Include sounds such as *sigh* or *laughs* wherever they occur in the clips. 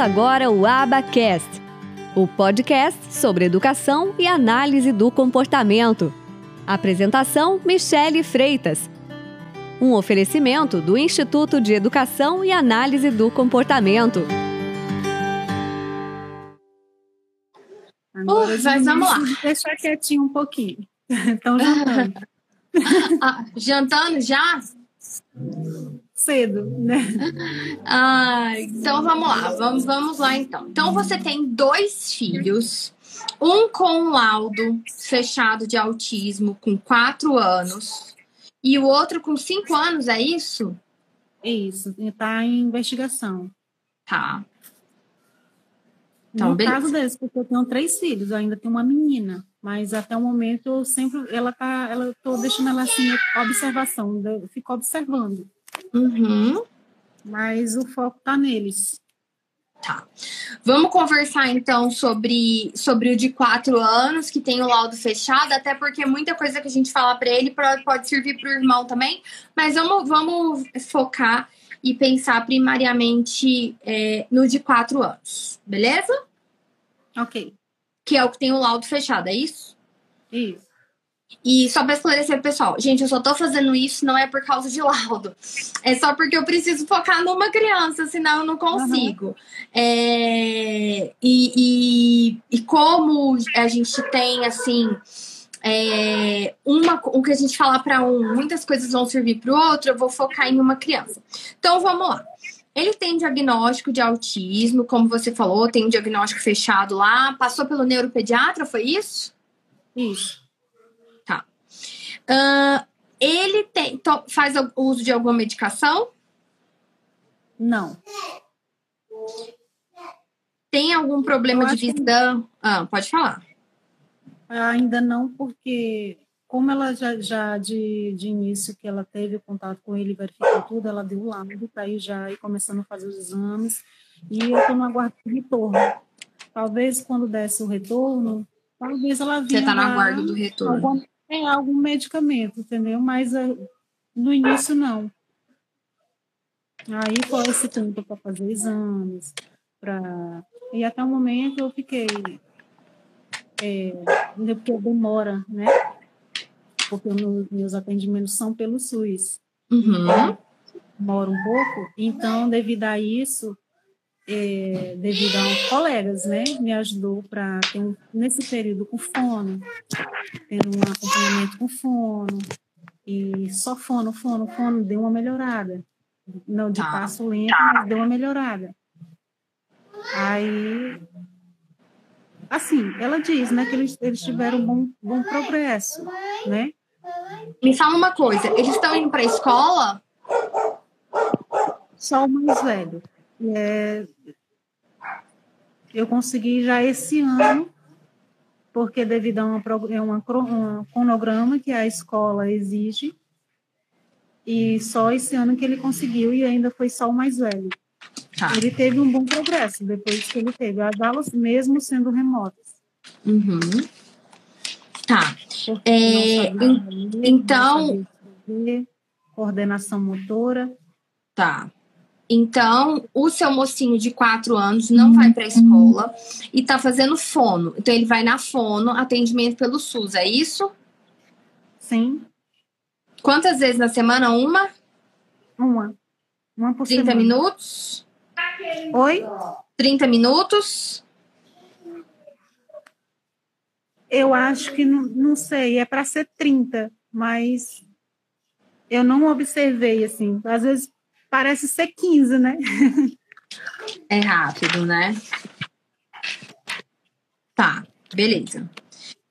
Começa agora o Abacast, o podcast sobre educação e análise do comportamento. Apresentação: Michele Freitas. Um oferecimento do Instituto de Educação e Análise do Comportamento. Agora, uh, mas vamos lá. Deixar quietinho um pouquinho. Então, jantando. ah, jantando já? Cedo, né? Ah, então vamos lá, vamos, vamos lá então. Então você tem dois filhos, um com laudo fechado de autismo com quatro anos e o outro com cinco anos, é isso? Isso, está em investigação. Tá. Então, no beleza. caso deles, porque eu tenho três filhos, eu ainda tenho uma menina, mas até o momento eu sempre, ela tá, ela tô deixando ela assim, observação, eu fico observando. Uhum. Mas o foco está neles. Tá. Vamos conversar então sobre, sobre o de quatro anos, que tem o laudo fechado, até porque muita coisa que a gente fala para ele pode servir para o irmão também, mas vamos, vamos focar e pensar primariamente é, no de quatro anos, beleza? Ok. Que é o que tem o laudo fechado, é isso? Isso. E só para esclarecer pessoal, gente, eu só tô fazendo isso não é por causa de laudo. É só porque eu preciso focar numa criança, senão eu não consigo. Uhum. É, e, e, e, como a gente tem, assim, é, uma, o que a gente fala para um, muitas coisas vão servir para o outro, eu vou focar em uma criança. Então vamos lá. Ele tem diagnóstico de autismo, como você falou, tem um diagnóstico fechado lá. Passou pelo neuropediatra, foi isso? Isso. Uh, ele tem, faz o uso de alguma medicação? Não. Tem algum problema de visão? Que... Ah, pode falar. Ainda não, porque como ela já, já de, de início que ela teve contato com ele, verificou tudo, ela deu lá para ir já ir começando a fazer os exames. E eu estou no aguardo de retorno. Talvez quando desse o retorno, talvez ela vinha. Você está no aguardo do retorno. Alguma, tem algum medicamento, entendeu? Mas uh, no início não. Aí foi esse tempo para fazer exames, para e até o momento eu fiquei é, porque demora, né? Porque meus, meus atendimentos são pelo SUS. Uhum. Demora um pouco, então devido a isso é, devido a colegas, né, me ajudou para ter um, nesse período com fono, tendo um acompanhamento com fono e só fono, fono, fono deu uma melhorada, não de tá. passo lento, mas deu uma melhorada. Aí, assim, ela diz, né, que eles, eles tiveram um bom, bom progresso, né? Me fala uma coisa, eles estão indo para a escola? Só o mais velho. É, eu consegui já esse ano, porque devido a uma, é uma, um cronograma que a escola exige, e só esse ano que ele conseguiu, e ainda foi só o mais velho. Tá. Ele teve um bom progresso depois que ele teve as aulas, mesmo sendo remotas. Uhum. Tá. É, então. coordenação motora. Tá. Então, o seu mocinho de quatro anos não vai para a escola e está fazendo fono. Então, ele vai na fono, atendimento pelo SUS, é isso? Sim. Quantas vezes na semana? Uma? Uma. Uma por 30 semana. minutos? Oi? 30 minutos? Eu acho que, não, não sei, é para ser 30, mas eu não observei, assim. Às vezes parece ser 15, né? É rápido, né? Tá, beleza.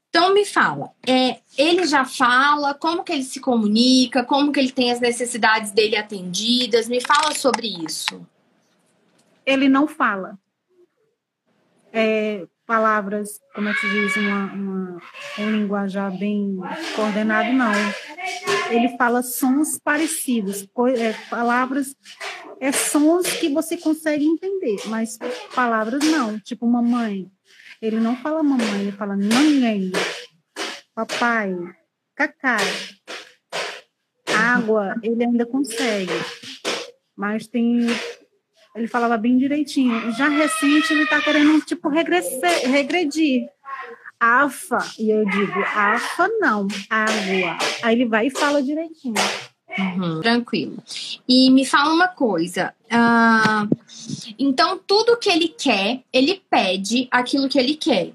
Então me fala, é, ele já fala, como que ele se comunica, como que ele tem as necessidades dele atendidas? Me fala sobre isso. Ele não fala. É, palavras, como é que se diz, uma, uma, um linguajar bem coordenado, não. Ele fala sons parecidos, é, palavras, é sons que você consegue entender, mas palavras não, tipo mamãe. Ele não fala mamãe, ele fala ninguém, papai, cacá, água, ele ainda consegue, mas tem ele falava bem direitinho. Já recente, ele está querendo, tipo, regredir, regredir. AFA, e eu digo, AFA não, água. Aí ele vai e fala direitinho. Uhum, tranquilo. E me fala uma coisa. Uh, então, tudo que ele quer, ele pede aquilo que ele quer.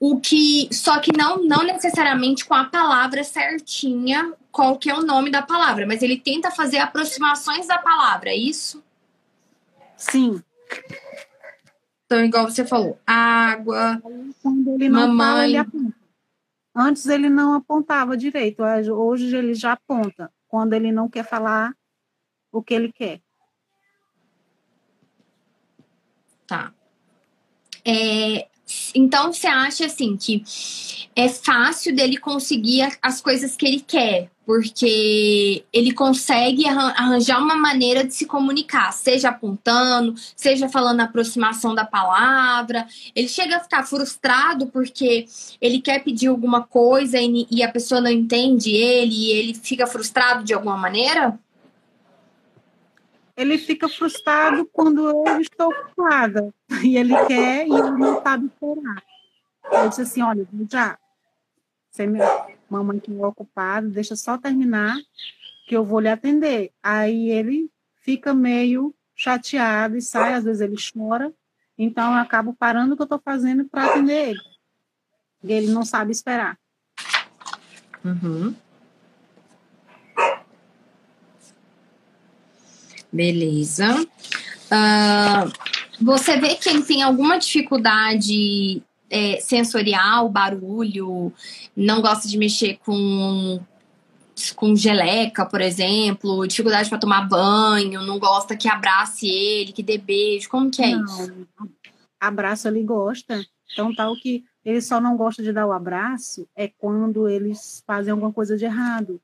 O que. Só que não, não necessariamente com a palavra certinha, qual que é o nome da palavra, mas ele tenta fazer aproximações da palavra, é isso? Sim. Então, igual você falou, água. Quando ele não mamãe. fala, ele aponta. Antes ele não apontava direito, hoje ele já aponta quando ele não quer falar o que ele quer. Tá. É, então você acha assim que é fácil dele conseguir as coisas que ele quer, porque ele consegue arranjar uma maneira de se comunicar, seja apontando, seja falando a aproximação da palavra. Ele chega a ficar frustrado porque ele quer pedir alguma coisa e, a pessoa não entende ele e ele fica frustrado de alguma maneira? Ele fica frustrado quando eu estou ocupada e ele quer e ele não sabe esperar. Eu disse assim: olha, já, você me mamãe que é ocupado, deixa só terminar que eu vou lhe atender. Aí ele fica meio chateado e sai, às vezes ele chora. Então eu acabo parando o que eu estou fazendo para atender ele. E ele não sabe esperar. Uhum. Beleza. Uh, você vê que ele tem alguma dificuldade é, sensorial, barulho, não gosta de mexer com com geleca, por exemplo, dificuldade para tomar banho, não gosta que abrace ele, que dê beijo, como que é não, isso? Abraço ele gosta. Então tal que ele só não gosta de dar o abraço é quando eles fazem alguma coisa de errado.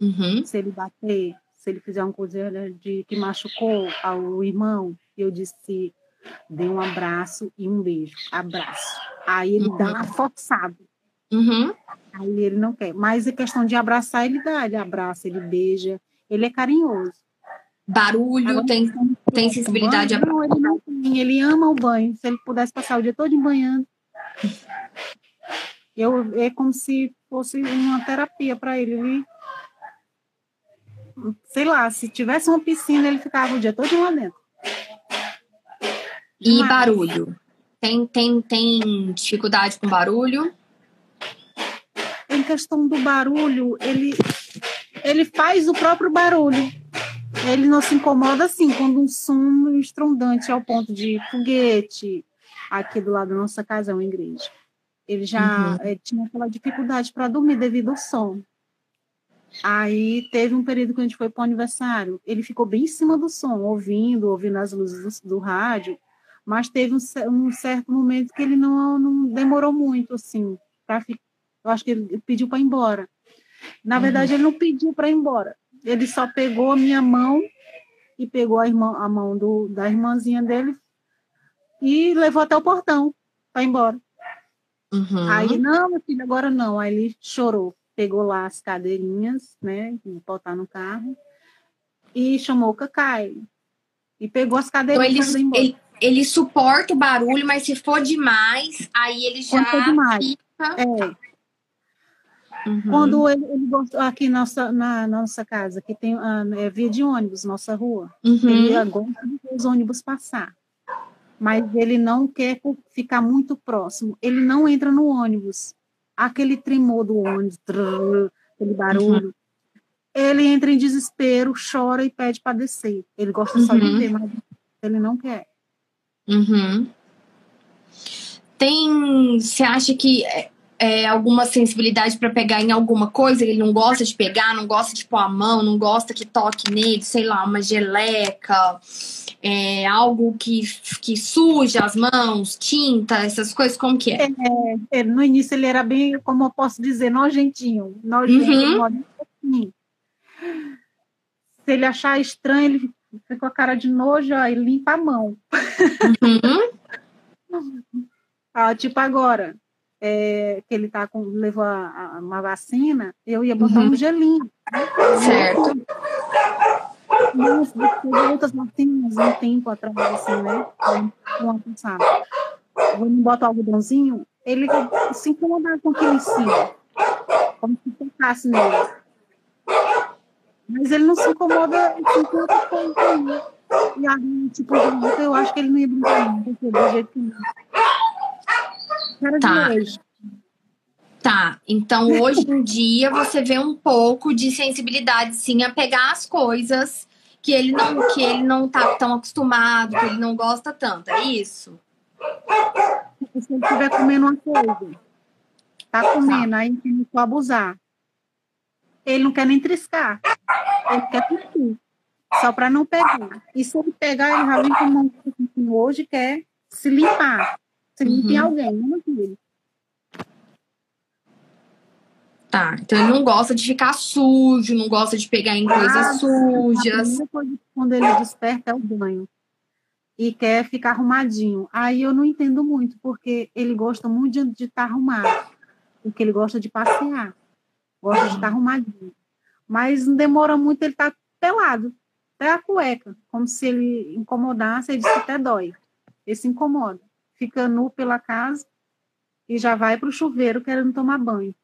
Uhum. Se ele bater, se ele fizer uma coisa de que machucou ao irmão, eu disse dê um abraço e um beijo. Abraço. Aí ele uhum. dá uma forçada. Uhum. Aí ele não quer. Mas a questão de abraçar, ele dá. Ele abraça, ele beija. Ele é carinhoso. Barulho, Agora, tem, tem sensibilidade banho, a... ele não tem. Ele ama o banho. Se ele pudesse passar o dia todo banhando. Eu, é como se fosse uma terapia para ele. ele. Sei lá, se tivesse uma piscina, ele ficava o dia todo lá dentro. E Mas... barulho? Tem, tem, tem dificuldade com barulho? Em questão do barulho, ele, ele faz o próprio barulho. Ele não se incomoda assim quando um som estrondante ao ponto de foguete, aqui do lado da nossa casa é uma igreja. Ele já uhum. é, tinha aquela dificuldade para dormir devido ao som. Aí teve um período que a gente foi para o aniversário, ele ficou bem em cima do som, ouvindo, ouvindo as luzes do, do rádio, mas teve um, um, certo momento que ele não, não demorou muito, assim, para eu acho que ele pediu para ir embora. Na verdade, uhum. ele não pediu para ir embora, ele só pegou a minha mão e pegou a, irmã, a mão do, da irmãzinha dele e levou até o portão para ir embora. Uhum. Aí, não, meu filho, agora não. Aí ele chorou, pegou lá as cadeirinhas, né, botar no carro, e chamou o Cacai. E pegou as cadeirinhas então, ele, ele, ele suporta o barulho, mas se for demais, aí ele já fica. É. Uhum. Quando ele, ele aqui nossa, na nossa casa, que tem a é via de ônibus, nossa rua, uhum. ele gosta de ver os ônibus passar. Mas ele não quer ficar muito próximo. Ele não entra no ônibus. Aquele tremor do ônibus, trrr, aquele barulho. Uhum. Ele entra em desespero, chora e pede para descer. Ele gosta só de uhum. ver, mas ele não quer. Uhum. Tem. Você acha que é, alguma sensibilidade para pegar em alguma coisa? Ele não gosta de pegar, não gosta de pôr a mão, não gosta que toque nele, sei lá, uma geleca, é, algo que, que suja as mãos, tinta, essas coisas, como que é? é, é no início ele era bem, como eu posso dizer, nojentinho. Nojentinho, uhum. nojentinho. Se ele achar estranho, ele fica com a cara de nojo e limpa a mão. Uhum. *laughs* ah, tipo agora, é, que ele tá com, levou a, a, uma vacina, eu ia botar uhum. um gelinho. Certo. outras martinhas um tempo atrás, assim, né? Um ano passado. Quando bota o algodãozinho, ele se incomodava com aquilo em cima. Como se tocasse nele. Mas ele não se incomoda com outra coisa. E aí, tipo, eu acho que ele não ia brincar, não, porque do jeito que não. Era tá. de hoje. Tá, então hoje em dia você vê um pouco de sensibilidade sim a pegar as coisas que ele não que ele não tá tão acostumado, que ele não gosta tanto, é isso? Se ele estiver comendo uma coisa, tá comendo, tá. aí começou a abusar. Ele não quer nem triscar. Ele quer cuspir. Só para não pegar. E se ele pegar, ele já vem com uma hoje quer se limpar. Se limpar uhum. alguém, não filho. Tá, então ele não gosta de ficar sujo, não gosta de pegar em coisas ah, sujas. Quando ele desperta é o banho e quer ficar arrumadinho. Aí eu não entendo muito, porque ele gosta muito de estar tá arrumado, porque ele gosta de passear, gosta de estar tá arrumadinho. Mas não demora muito, ele tá pelado, até a cueca, como se ele incomodasse, ele diz que até dói. Ele se incomoda, fica nu pela casa e já vai para o chuveiro querendo tomar banho.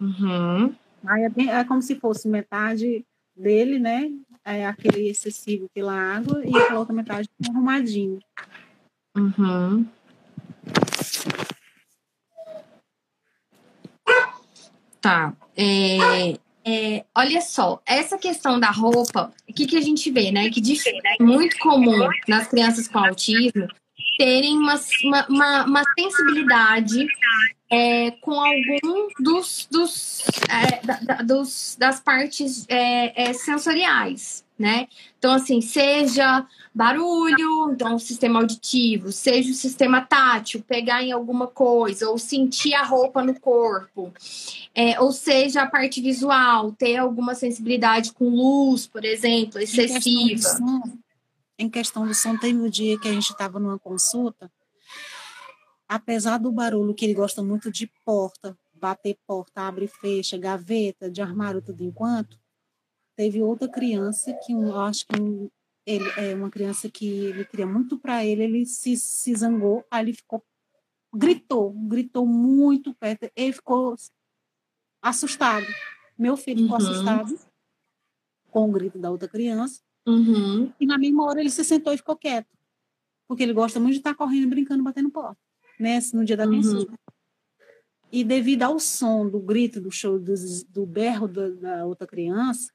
Uhum. Aí é, bem, é, como se fosse metade dele, né? É aquele excessivo pela água e a outra metade arrumadinho. Uhum. Tá. É, é, olha só, essa questão da roupa, o que, que a gente vê, né? Que de, muito comum nas crianças com autismo terem uma, uma, uma sensibilidade é, com algum dos, dos, é, da, da, dos das partes é, é, sensoriais, né? Então, assim, seja barulho, então sistema auditivo, seja o sistema tátil, pegar em alguma coisa, ou sentir a roupa no corpo, é, ou seja a parte visual, ter alguma sensibilidade com luz, por exemplo, excessiva. Em questão do som, teve um dia que a gente estava numa consulta apesar do barulho que ele gosta muito de porta, bater porta, abre e fecha, gaveta, de armário, tudo enquanto, teve outra criança que eu acho que um, ele é uma criança que ele queria muito para ele, ele se, se zangou, aí ele ficou gritou, gritou muito perto, ele ficou assustado. Meu filho ficou uhum. assustado com o grito da outra criança. Uhum. E na mesma hora ele se sentou e ficou quieto. Porque ele gosta muito de estar correndo, brincando, batendo porta né, no dia da uhum. E devido ao som do grito, do show, do, do berro da, da outra criança,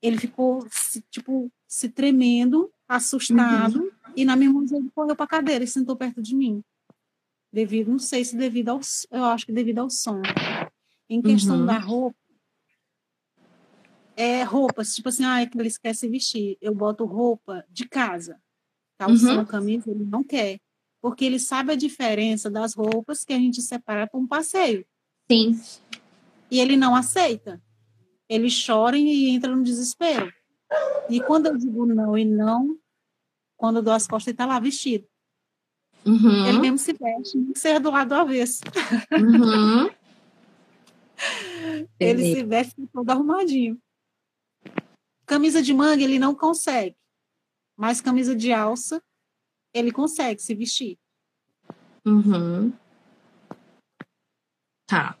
ele ficou, se, tipo, se tremendo, assustado, uhum. e na mesma hora ele correu para a cadeira e sentou perto de mim. Devido, não sei se devido ao, eu acho que devido ao som. Em questão uhum. da roupa, é roupas, tipo assim, ah, que ele esquece vestir. Eu boto roupa de casa. Calção, uhum. camisa, ele não quer porque ele sabe a diferença das roupas que a gente separa para um passeio. Sim. E ele não aceita. Ele chora e entra no desespero. E quando eu digo não e não, quando eu dou as costas, ele está lá vestido. Uhum. Ele mesmo se veste, ser do lado do avesso. Uhum. *laughs* ele se veste todo arrumadinho. Camisa de manga ele não consegue, mas camisa de alça ele consegue se vestir. Uhum. Tá.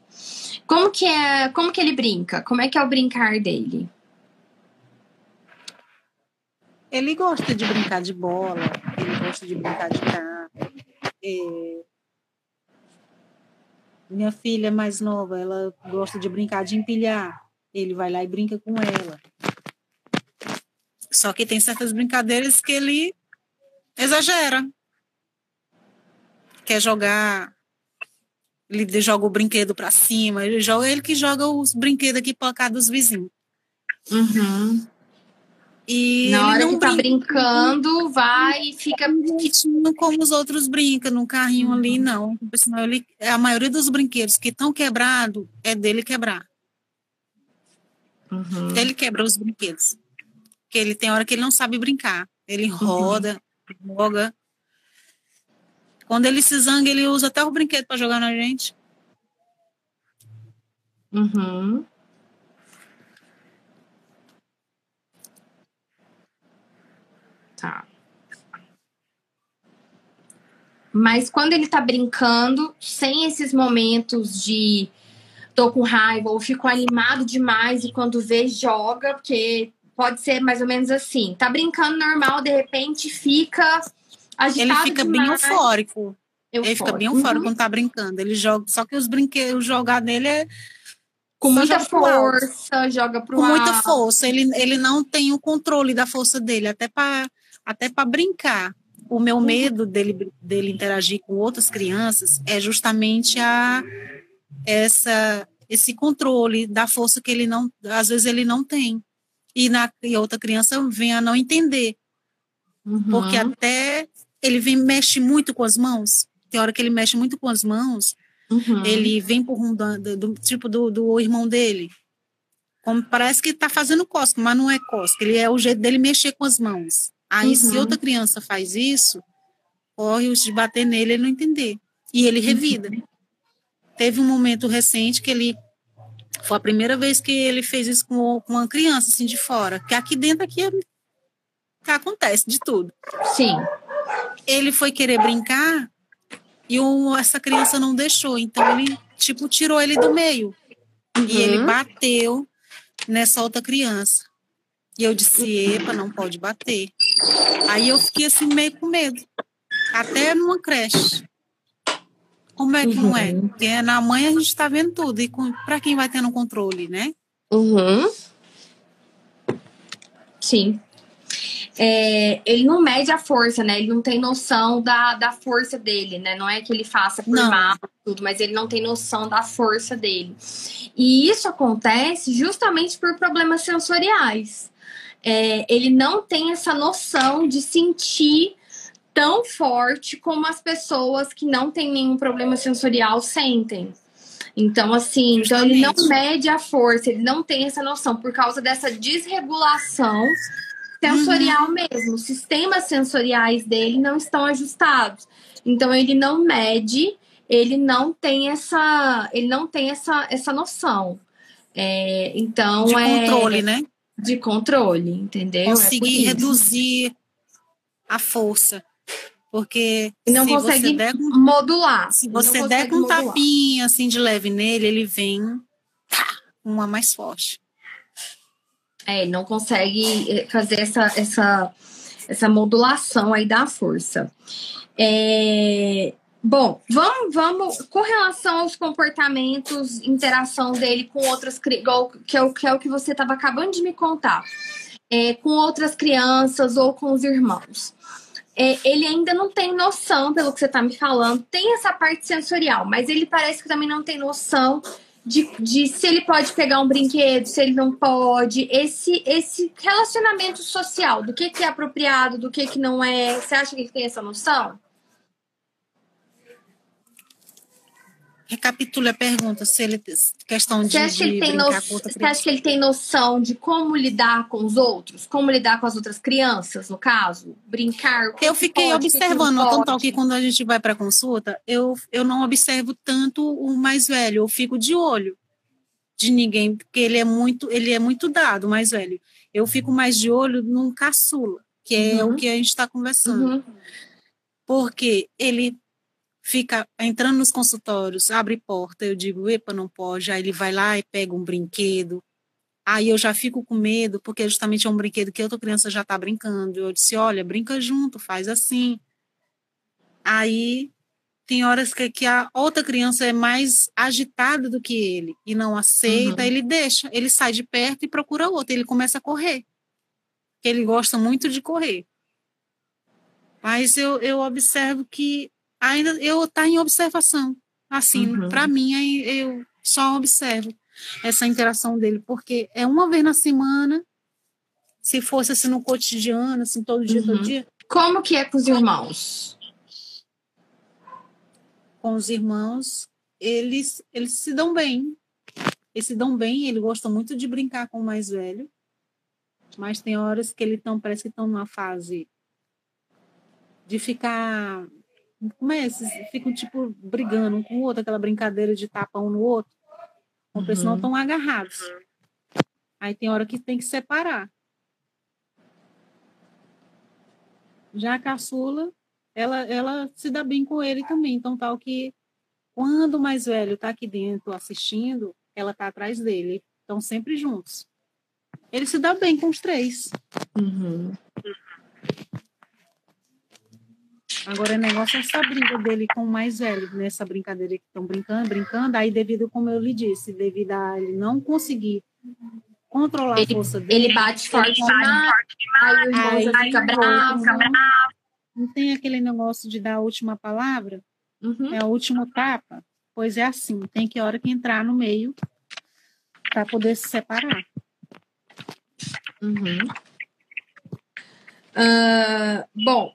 Como que é, como que ele brinca? Como é que é o brincar dele? Ele gosta de brincar de bola, ele gosta de brincar de carro. É... Minha filha mais nova, ela gosta de brincar de empilhar. Ele vai lá e brinca com ela. Só que tem certas brincadeiras que ele exagera. Quer jogar, ele joga o brinquedo para cima, ele joga ele que joga os brinquedos aqui para cá dos vizinhos. Uhum. E Na hora que tá brinca, brincando, vai e fica como os outros brincam, no carrinho uhum. ali, não. Senão ele, a maioria dos brinquedos que estão quebrados é dele quebrar. Uhum. Ele quebra os brinquedos porque ele tem hora que ele não sabe brincar. Ele roda, uhum. joga. Quando ele se zanga, ele usa até o brinquedo para jogar na gente. Uhum. Tá. Mas quando ele tá brincando, sem esses momentos de tô com raiva ou fico animado demais e quando vê, joga, porque pode ser mais ou menos assim. Tá brincando normal, de repente fica agitado Ele fica demais. bem eufórico. Ele fica bem eufórico Uhum. quando tá brincando. Ele joga, só que os brinquedos, jogar nele é Com muita força, joga pro com muita alto. força. Ele, ele não tem o controle da força dele, até para até para brincar. O meu medo dele, dele interagir com outras crianças é justamente a essa esse controle da força que ele não, às vezes ele não tem. E na e outra criança vem a não entender, Uhum. porque até ele vem mexe muito com as mãos. Tem hora que ele mexe muito com as mãos, Uhum. ele vem por um do, do- tipo do, do irmão dele. Como parece que está fazendo cosca, mas não é cosca. Ele é o jeito dele mexer com as mãos. Aí, se Uhum. outra criança faz isso, corre o risco de bater nele e ele não entender. E ele revida. Teve um momento recente que ele. Foi a primeira vez que ele fez isso com, com uma criança, assim, de fora. Que aqui dentro aqui é- acontece de tudo Sim. ele foi querer brincar e o, essa criança não deixou. Então ele, tipo, tirou ele do meio. E ele Uhum. bateu nessa outra criança. E eu disse, epa, não pode bater. Aí eu fiquei assim, meio com medo. Até numa creche. Como é que não é? Uhum. Porque na mãe a gente está vendo tudo. E para quem vai tendo controle, né? Uhum. Sim. É, ele não mede a força, né? Ele não tem noção da, da força dele, né? Não é que ele faça por Não. mal, tudo, mas ele não tem noção da força dele. E isso acontece justamente por problemas sensoriais. É, ele não tem essa noção de sentir tão forte como as pessoas que não têm nenhum problema sensorial sentem. Então, assim, então ele não mede a força, ele não tem essa noção por causa dessa desregulação sensorial mesmo. Os sistemas sensoriais dele não estão ajustados. Então ele não mede, ele não tem essa, ele não tem essa, essa noção. É, então De é controle, né? de controle, entendeu? É Conseguir isso. reduzir a força. Porque E não se consegue você der modular. Se você der com um modular. tapinha assim de leve nele, ele vem uma mais forte. É, não consegue eh, fazer essa, essa, essa modulação aí da força. É, bom, vamos, vamos. Com relação aos comportamentos, interação dele com outras cri- igual que é o que, é o que você estava acabando de me contar, é, com outras crianças ou com os irmãos. É, ele ainda não tem noção, pelo que você está me falando, tem essa parte sensorial, mas ele parece que também não tem noção de, de se ele pode pegar um brinquedo, se ele não pode, esse esse relacionamento social, do que, que é apropriado, do que, que não é. Você acha que ele tem essa noção? Recapitule a pergunta, se ele questão de, Você acha, que de ele tem brincar no... com Você acha que ele tem noção de como lidar com os outros? Como lidar com as outras crianças, no caso? Brincar? que Eu que fiquei pode, que que observando, tanto que quando a gente vai para consulta, eu, eu não observo tanto o mais velho, eu fico de olho de ninguém, porque ele é muito, ele é muito dado, o mais velho. Eu fico mais de olho num caçula, que é Uhum. o que a gente está conversando. Uhum. porque ele fica entrando nos consultórios, abre porta, eu digo, epa, não pode, aí ele vai lá e pega um brinquedo, aí eu já fico com medo, porque justamente é um brinquedo que outra criança já está brincando, eu disse, olha, brinca junto, faz assim, aí tem horas que, que a outra criança é mais agitada do que ele, e não aceita, Uhum. ele deixa, ele sai de perto e procura outra, ele começa a correr, ele gosta muito de correr. Mas eu, eu observo que ainda eu tá em observação. Assim, Uhum. para mim aí eu só observo essa interação dele, porque é uma vez na semana. Se fosse assim no cotidiano, assim todo dia, Uhum. todo dia, Como que é com os irmãos? com os irmãos, eles eles se dão bem. Eles se dão bem, ele gosta muito de brincar com o mais velho. Mas tem horas que ele tão, parece que estão numa fase de ficar. Como é? Esses ficam, tipo, brigando um com o outro, aquela brincadeira de tapa um no outro. Porque Uhum. senão estão agarrados. Aí tem hora que tem que separar. Já a caçula, ela, ela se dá bem com ele também. Então, tal que quando o mais velho está aqui dentro assistindo, ela está atrás dele. Estão sempre juntos. Ele se dá bem com os três. Uhum. Agora, o negócio é essa briga dele com o mais velho, nessa brincadeira que estão brincando, brincando. Aí, devido, como eu lhe disse, devido a ele não conseguir controlar ele, a força dele. Ele bate forte demais, aí o irmão já fica bravo. Não tem aquele negócio de dar a última palavra? Uhum. É a última tapa? Pois é assim, tem que hora que entrar no meio para poder se separar. Uhum. Uh, bom,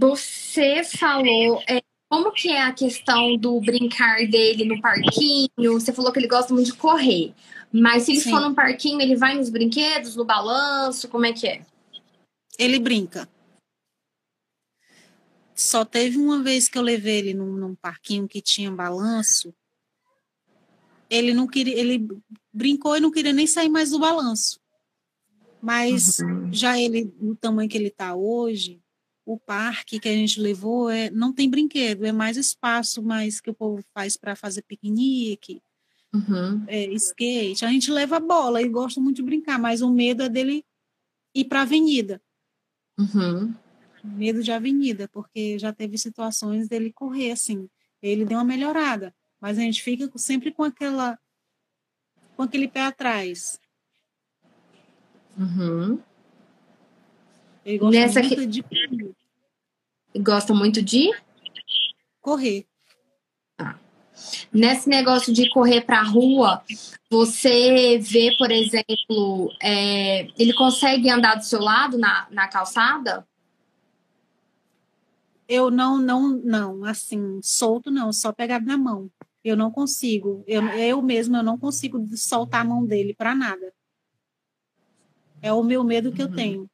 você falou é, como que é a questão do brincar dele no parquinho? Você falou que ele gosta muito de correr, mas se ele Sim. for num parquinho, ele vai nos brinquedos, no balanço, como é que é? Ele brinca. Só teve uma vez que eu levei ele num, num parquinho que tinha balanço. Ele não queria, ele brincou e não queria nem sair mais do balanço. Mas uhum. já ele, no tamanho que ele está hoje, o parque que a gente levou é, não tem brinquedo, é mais espaço mais que o povo faz para fazer piquenique, uhum. é, skate. A gente leva bola e gosta muito de brincar, mas o medo é dele ir para a avenida. Uhum. Medo de avenida, porque já teve situações dele correr assim. Ele deu uma melhorada, mas a gente fica sempre com aquela com aquele pé atrás. Uhum. Ele gosta Nessa muito que... de correr. Gosta muito de? Correr. Tá. Nesse negócio de correr para rua, você vê, por exemplo, é, ele consegue andar do seu lado na, na calçada? Eu não, não, não, assim, solto não, só pegado na mão. Eu não consigo, eu, eu mesma eu não consigo soltar a mão dele para nada. É o meu medo que uhum. eu tenho.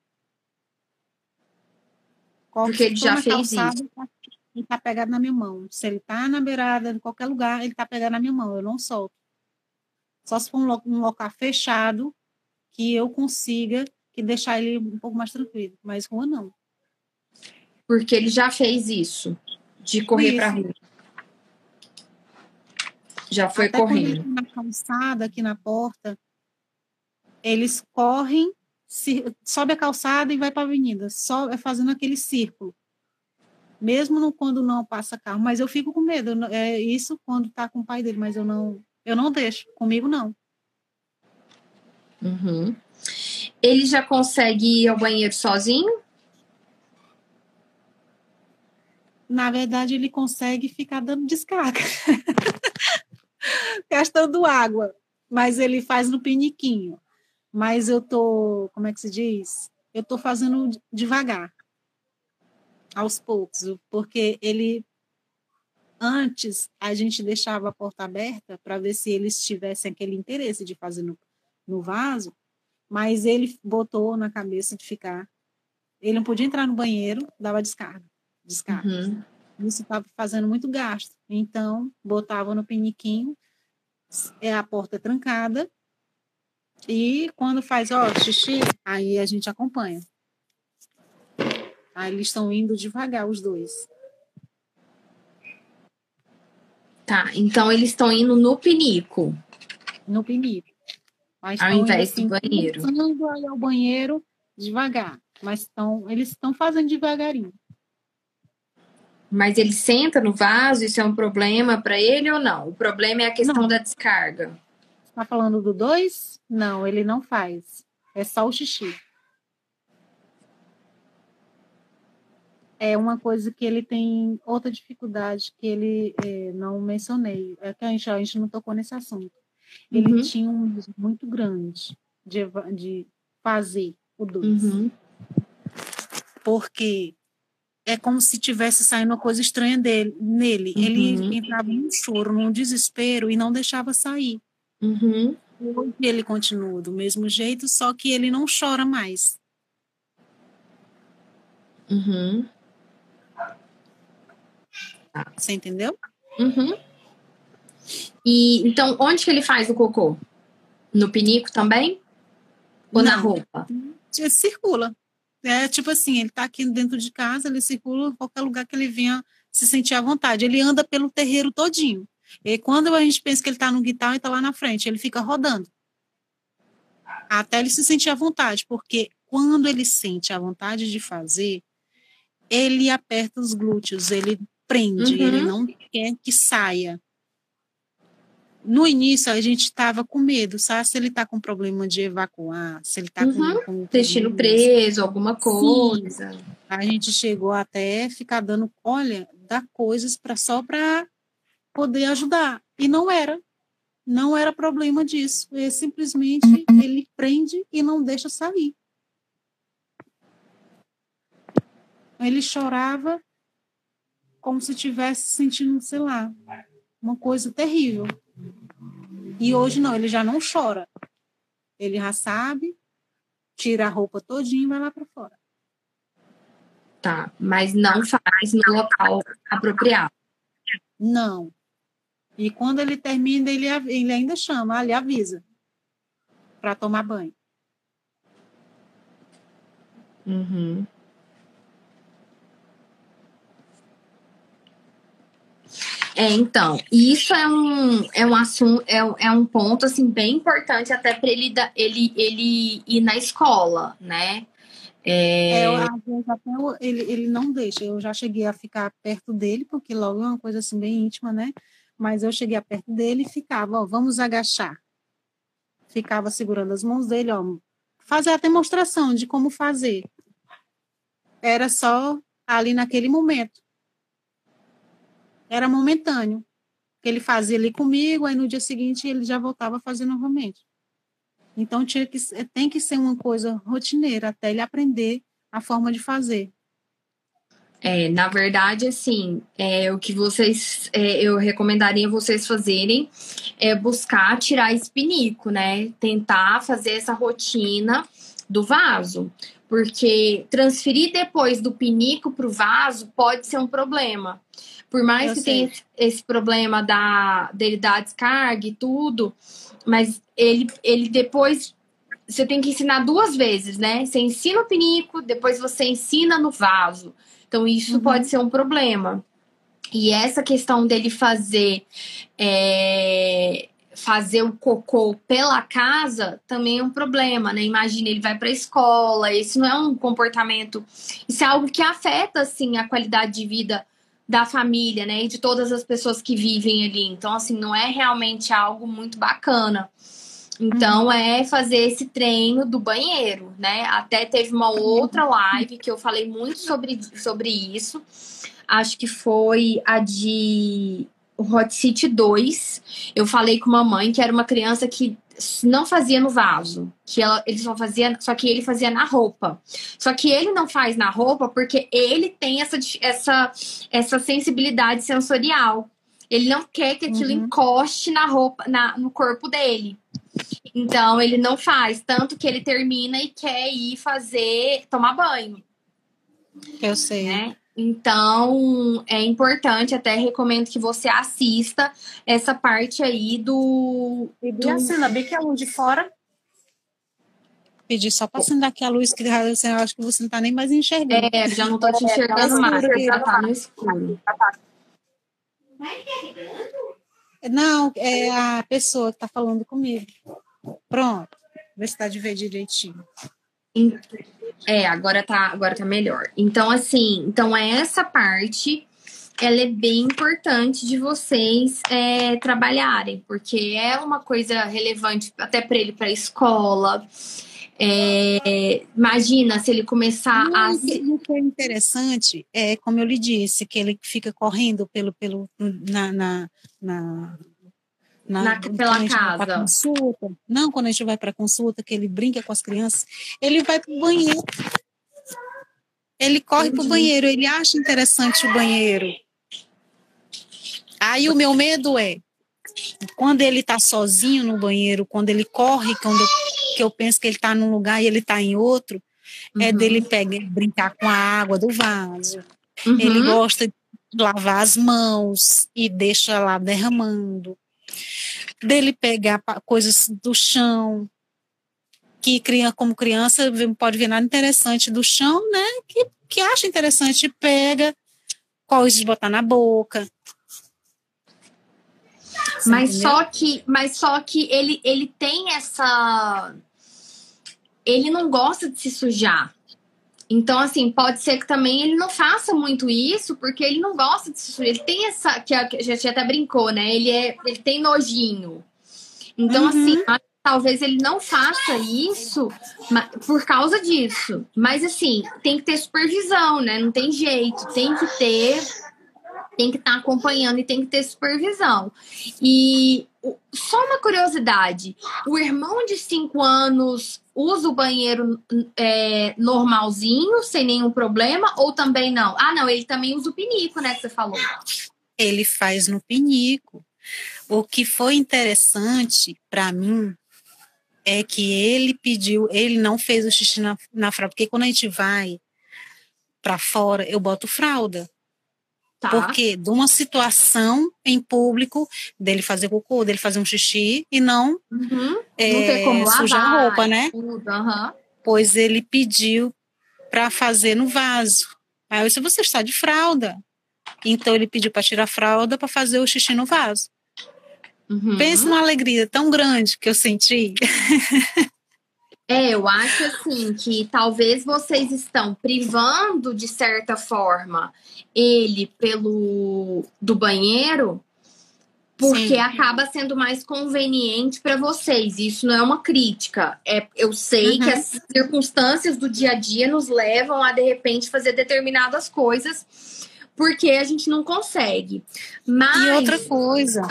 Porque ele já fez calçada, isso. Ele está pegado na minha mão. Se ele está na beirada, em qualquer lugar, ele está pegado na minha mão. Eu não solto. Só se for um, um local fechado que eu consiga que deixar ele um pouco mais tranquilo. Mas rua não. Porque ele já fez isso, de correr para rua. Já foi Até correndo. na calçada, aqui na porta, eles correm sobe a calçada e vai para a avenida, só é fazendo aquele círculo. Mesmo no, quando não passa carro, mas eu fico com medo. É isso quando tá com o pai dele, mas eu não, eu não deixo. Comigo não. Uhum. Ele já consegue ir ao banheiro sozinho? Na verdade, ele consegue ficar dando descarga, *laughs* gastando água, mas ele faz no piniquinho mas eu tô, como é que se diz? Eu tô fazendo devagar, aos poucos, porque ele antes a gente deixava a porta aberta para ver se eles tivessem aquele interesse de fazer no, no vaso, mas ele botou na cabeça de ficar. Ele não podia entrar no banheiro, dava descarga, descarga. Uhum. Isso estava fazendo muito gasto. Então, botava no piniquinho, é a porta trancada, e quando faz, ó, xixi, aí a gente acompanha. Aí eles estão indo devagar, os dois. Tá, então eles estão indo no pinico. No pinico. Mas Ao invés assim, do banheiro. Indo aí ao banheiro devagar. Mas estão, eles estão fazendo devagarinho. Mas ele senta no vaso, isso é um problema para ele ou não? O problema é a questão não. da descarga. Está falando do 2? Não, ele não faz. É só o xixi. É uma coisa que ele tem outra dificuldade que ele é, não mencionei. É que a gente, a gente não tocou nesse assunto. Ele uhum. tinha um muito grande de, de fazer o 2. Uhum. Porque é como se tivesse saindo uma coisa estranha dele, nele. Uhum. Ele entrava num choro, num desespero e não deixava sair. Uhum. Ele continua do mesmo jeito, só que ele não chora mais. Uhum. Você entendeu? Uhum. E então, onde que ele faz o cocô? No pinico também? Ou não. na roupa? Circula. É tipo assim, ele está aqui dentro de casa, ele circula em qualquer lugar que ele venha se sentir à vontade. Ele anda pelo terreiro todinho. E quando a gente pensa que ele está no guitarra e está lá na frente, ele fica rodando. Até ele se sentir à vontade, porque quando ele sente a vontade de fazer, ele aperta os glúteos, ele prende, uhum. ele não quer que saia. No início, a gente estava com medo, sabe? Se ele está com problema de evacuar, se ele está uhum. com, com. Intestino preso, alguma coisa. Sim. A gente chegou até ficar dando, olha, dar coisas para só para poder ajudar. E não era. Não era problema disso. É simplesmente ele prende e não deixa sair. Ele chorava como se estivesse sentindo, sei lá, uma coisa terrível. E hoje não, ele já não chora. Ele já sabe, tira a roupa todinha e vai lá para fora. Tá, mas não faz no local apropriado. Não. E quando ele termina, ele, ele ainda chama, ele avisa para tomar banho. Uhum. É, então, isso é um, é um assunto, é, é um ponto assim bem importante até para ele, ele, ele ir na escola, né? É... É, até ele, ele não deixa. Eu já cheguei a ficar perto dele, porque logo é uma coisa assim bem íntima, né? Mas eu cheguei perto dele e ficava, ó, vamos agachar. Ficava segurando as mãos dele, ó, fazer a demonstração de como fazer. Era só ali naquele momento era momentâneo. Ele fazia ali comigo, aí no dia seguinte ele já voltava a fazer novamente. Então tinha que, tem que ser uma coisa rotineira até ele aprender a forma de fazer. É, na verdade, assim, é, o que vocês, é, eu recomendaria vocês fazerem é buscar tirar esse pinico, né? Tentar fazer essa rotina do vaso, porque transferir depois do pinico para o vaso pode ser um problema. Por mais eu que sei. tenha esse problema da, dele dar descarga e tudo, mas ele, ele depois. Você tem que ensinar duas vezes, né? Você ensina o pinico, depois você ensina no vaso. Então, isso uhum. pode ser um problema. E essa questão dele fazer é, fazer o cocô pela casa também é um problema, né? Imagina, ele vai para a escola, isso não é um comportamento, isso é algo que afeta assim a qualidade de vida da família, né? E de todas as pessoas que vivem ali. Então, assim, não é realmente algo muito bacana. Então, uhum. é fazer esse treino do banheiro, né? Até teve uma outra live que eu falei muito sobre, sobre isso. Acho que foi a de Hot City 2. Eu falei com uma mãe que era uma criança que não fazia no vaso, que ela, ele só fazia, só que ele fazia na roupa. Só que ele não faz na roupa porque ele tem essa, essa, essa sensibilidade sensorial. Ele não quer que aquilo uhum. encoste na roupa, na, no corpo dele. Então ele não faz, tanto que ele termina e quer ir fazer, tomar banho. Eu sei. Né? Então, é importante, até recomendo que você assista essa parte aí do. E do... acenda bem que a luz de fora. Pedir só para acender aqui a luz, que eu acho que você não está nem mais enxergando. É, já não estou te enxergando é, mais, já está no escuro. Não, é a pessoa que está falando comigo. Pronto, vê se está de ver direitinho. É, agora tá, agora tá melhor. Então, assim, então essa parte ela é bem importante de vocês é, trabalharem, porque é uma coisa relevante até para ele para a escola. É, imagina se ele começar a. O que é interessante é, como eu lhe disse, que ele fica correndo pelo, pelo, na, na, na na, na, pela casa. Consulta. Não, quando a gente vai para consulta, que ele brinca com as crianças, ele vai para o banheiro. Ele corre para o banheiro, ele acha interessante o banheiro. Aí o meu medo é, quando ele está sozinho no banheiro, quando ele corre, quando que eu penso que ele está num lugar e ele está em outro, é uhum. é dele pegar, brincar com a água do vaso. Uhum. Ele gosta de lavar as mãos e deixa lá derramando dele pegar coisas do chão. que cria como criança pode ver nada interessante do chão, né? Que, que acha interessante, pega, corre de botar na boca. mas só que, mas só que ele, ele tem essa. Ele não gosta de se sujar. Então, assim, pode ser que também ele não faça muito isso, porque ele não gosta de se sujar. Ele tem essa. Que a gente até brincou, né? Ele, é, ele tem nojinho. Então, uhum. assim, talvez ele não faça isso por causa disso. Mas assim, tem que ter supervisão, né? Não tem jeito, tem que ter, tem que estar tá acompanhando e tem que ter supervisão. E só uma curiosidade: o irmão de cinco anos usa o banheiro é, normalzinho, sem nenhum problema, ou também não? Ah, não, ele também usa o pinico, né? Que você falou. Ele faz no pinico. O que foi interessante para mim é que ele pediu, ele não fez o xixi na, na fralda, porque quando a gente vai para fora, eu boto fralda. Tá. Porque de uma situação em público dele fazer cocô, dele fazer um xixi e não, uhum. é, não ter como sujar a roupa, né? Uhum. Pois ele pediu para fazer no vaso. Aí eu disse, você está de fralda. Então ele pediu para tirar a fralda para fazer o xixi no vaso. Uhum. Pense numa alegria tão grande que eu senti. *laughs* É, eu acho assim que talvez vocês estão privando de certa forma ele pelo do banheiro, porque Sim. acaba sendo mais conveniente para vocês. Isso não é uma crítica. É, eu sei uhum. que as circunstâncias do dia a dia nos levam a de repente fazer determinadas coisas porque a gente não consegue. Mas... E outra coisa,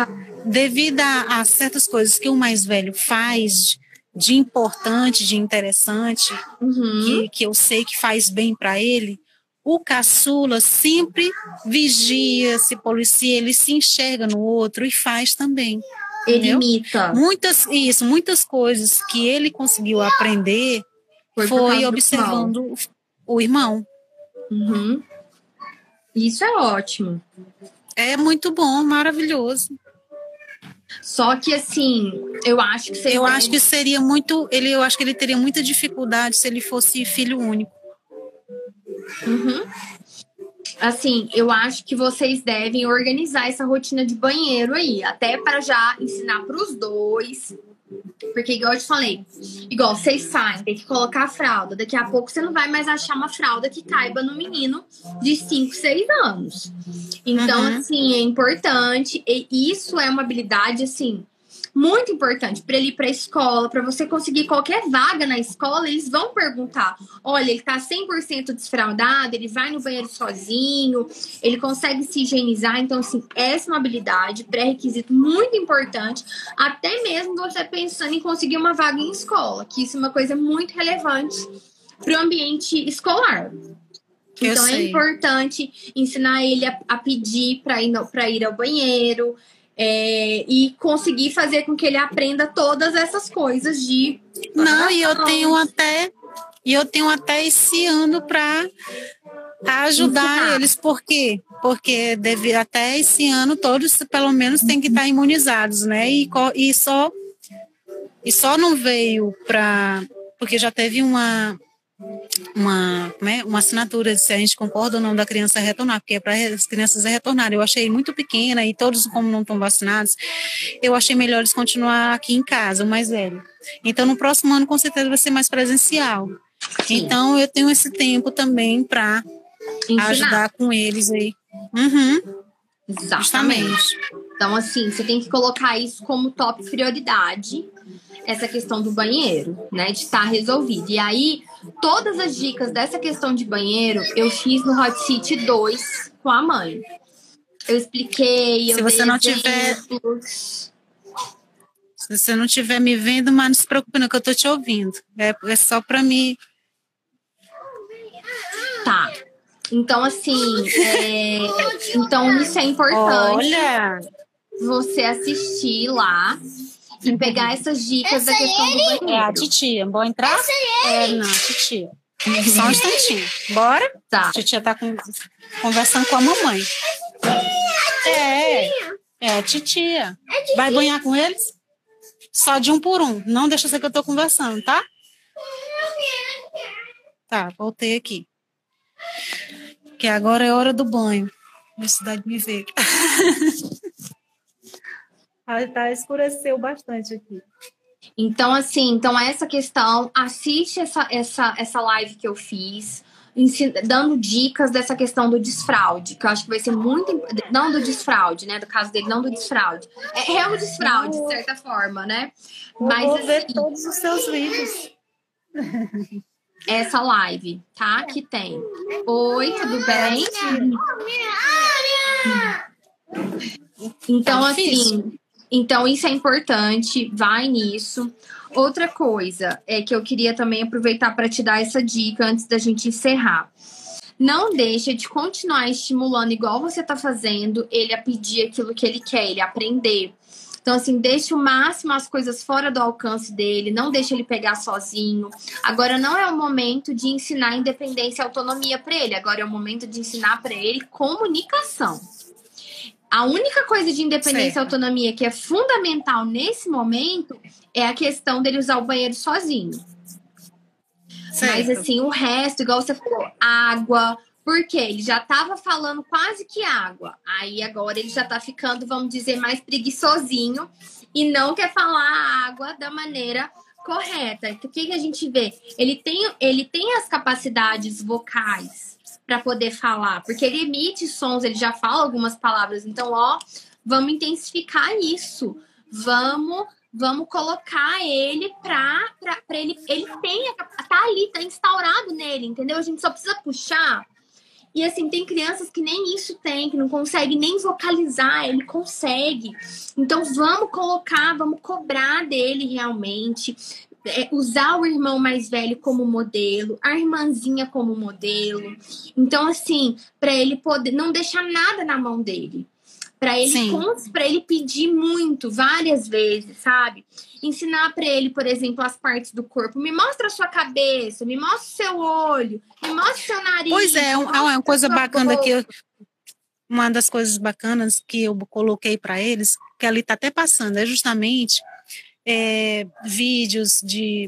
devido a, a certas coisas que o mais velho faz de importante, de interessante, uhum. que, que eu sei que faz bem para ele, o caçula sempre vigia, se policia, ele se enxerga no outro e faz também. Ele entendeu? imita. Muitas, isso, muitas coisas que ele conseguiu aprender foi, foi observando o irmão. Uhum. Isso é ótimo. É muito bom, maravilhoso. Só que assim, eu acho que seria... eu acho que seria muito, ele, eu acho que ele teria muita dificuldade se ele fosse filho único. Uhum. Assim, eu acho que vocês devem organizar essa rotina de banheiro aí, até para já ensinar para os dois porque, igual eu te falei, igual vocês saem, tem que colocar a fralda. Daqui a pouco você não vai mais achar uma fralda que caiba no menino de 5, 6 anos. Então, uhum. assim, é importante. E isso é uma habilidade, assim, muito importante para ele ir para a escola, para você conseguir qualquer vaga na escola, eles vão perguntar: olha, ele está 100% desfraudado, ele vai no banheiro sozinho, ele consegue se higienizar. Então, assim, essa é uma habilidade, pré-requisito muito importante, até mesmo você pensando em conseguir uma vaga em escola, que isso é uma coisa muito relevante para o ambiente escolar. Então é importante ensinar ele a, a pedir para ir, ir ao banheiro, é, e conseguir fazer com que ele aprenda todas essas coisas de. Não, e eu tenho até. E eu tenho até esse ano para ajudar Ensinar. eles, por quê? Porque deve, até esse ano todos, pelo menos, têm que estar imunizados, né? E, e só e só não veio para porque já teve uma uma, né, uma assinatura se a gente concorda ou não da criança retornar, porque é para as crianças retornarem. Eu achei muito pequena e todos, como não estão vacinados, eu achei melhor eles continuar aqui em casa, o mais velho. Então, no próximo ano, com certeza, vai ser mais presencial. Sim. Então, eu tenho esse tempo também para ajudar com eles aí. Uhum. Exatamente. Justamente. Então, assim, você tem que colocar isso como top prioridade essa questão do banheiro, né? De estar tá resolvido. E aí, todas as dicas dessa questão de banheiro eu fiz no Hot City 2 com a mãe. Eu expliquei, se você não tiver Se você não estiver me vendo, mas não se preocupe não que eu tô te ouvindo. É, é só para mim. Tá. Então, assim, é... então isso é importante. Olha! Você assistir lá e pegar essas dicas da questão do banheiro. É a titia. Bora entrar? É, não, titia. Só um instantinho. Bora? Tá. A titia tá com, conversando com a mamãe. É, é a titia. Vai banhar com eles? Só de um por um. Não deixa ser que eu tô conversando, tá? Tá, voltei aqui. Que agora é hora do banho. Necessidade de me ver. *laughs* tá, escureceu bastante aqui. Então, assim, então essa questão, assiste essa, essa, essa live que eu fiz, dando dicas dessa questão do desfraude, que eu acho que vai ser muito. Não do desfraude, né? Do caso dele, não do desfraude. É, é o desfraude, de certa forma, né? Mas, vou ver assim, todos os seus vídeos. Essa live, tá? Que tem. Oi, tudo bem? Então, assim. Então, isso é importante, vai nisso. Outra coisa é que eu queria também aproveitar para te dar essa dica antes da gente encerrar. Não deixa de continuar estimulando igual você está fazendo ele a pedir aquilo que ele quer, ele aprender. Então, assim, deixa o máximo as coisas fora do alcance dele, não deixa ele pegar sozinho. Agora, não é o momento de ensinar independência e autonomia para ele, agora é o momento de ensinar para ele comunicação. A única coisa de independência certo. e autonomia que é fundamental nesse momento é a questão dele usar o banheiro sozinho. Certo. Mas assim, o resto, igual você falou, água, porque ele já estava falando quase que água. Aí agora ele já está ficando, vamos dizer, mais preguiçosinho e não quer falar água da maneira correta. O que, que a gente vê? Ele tem, ele tem as capacidades vocais para poder falar, porque ele emite sons, ele já fala algumas palavras. Então, ó, vamos intensificar isso. Vamos vamos colocar ele para para ele ele tem tá ali, tá instaurado nele, entendeu? A gente só precisa puxar. E assim, tem crianças que nem isso tem, que não consegue nem vocalizar, ele consegue. Então vamos colocar, vamos cobrar dele realmente é, usar o irmão mais velho como modelo, a irmãzinha como modelo. Então, assim, para ele poder não deixar nada na mão dele. Para ele, para ele pedir muito, várias vezes, sabe? Ensinar para ele, por exemplo, as partes do corpo. Me mostra a sua cabeça, me mostra o seu olho, me mostra o seu nariz. Pois é, é uma coisa bacana boca. que eu, uma das coisas bacanas que eu coloquei para eles, que ali está até passando, é justamente é, vídeos de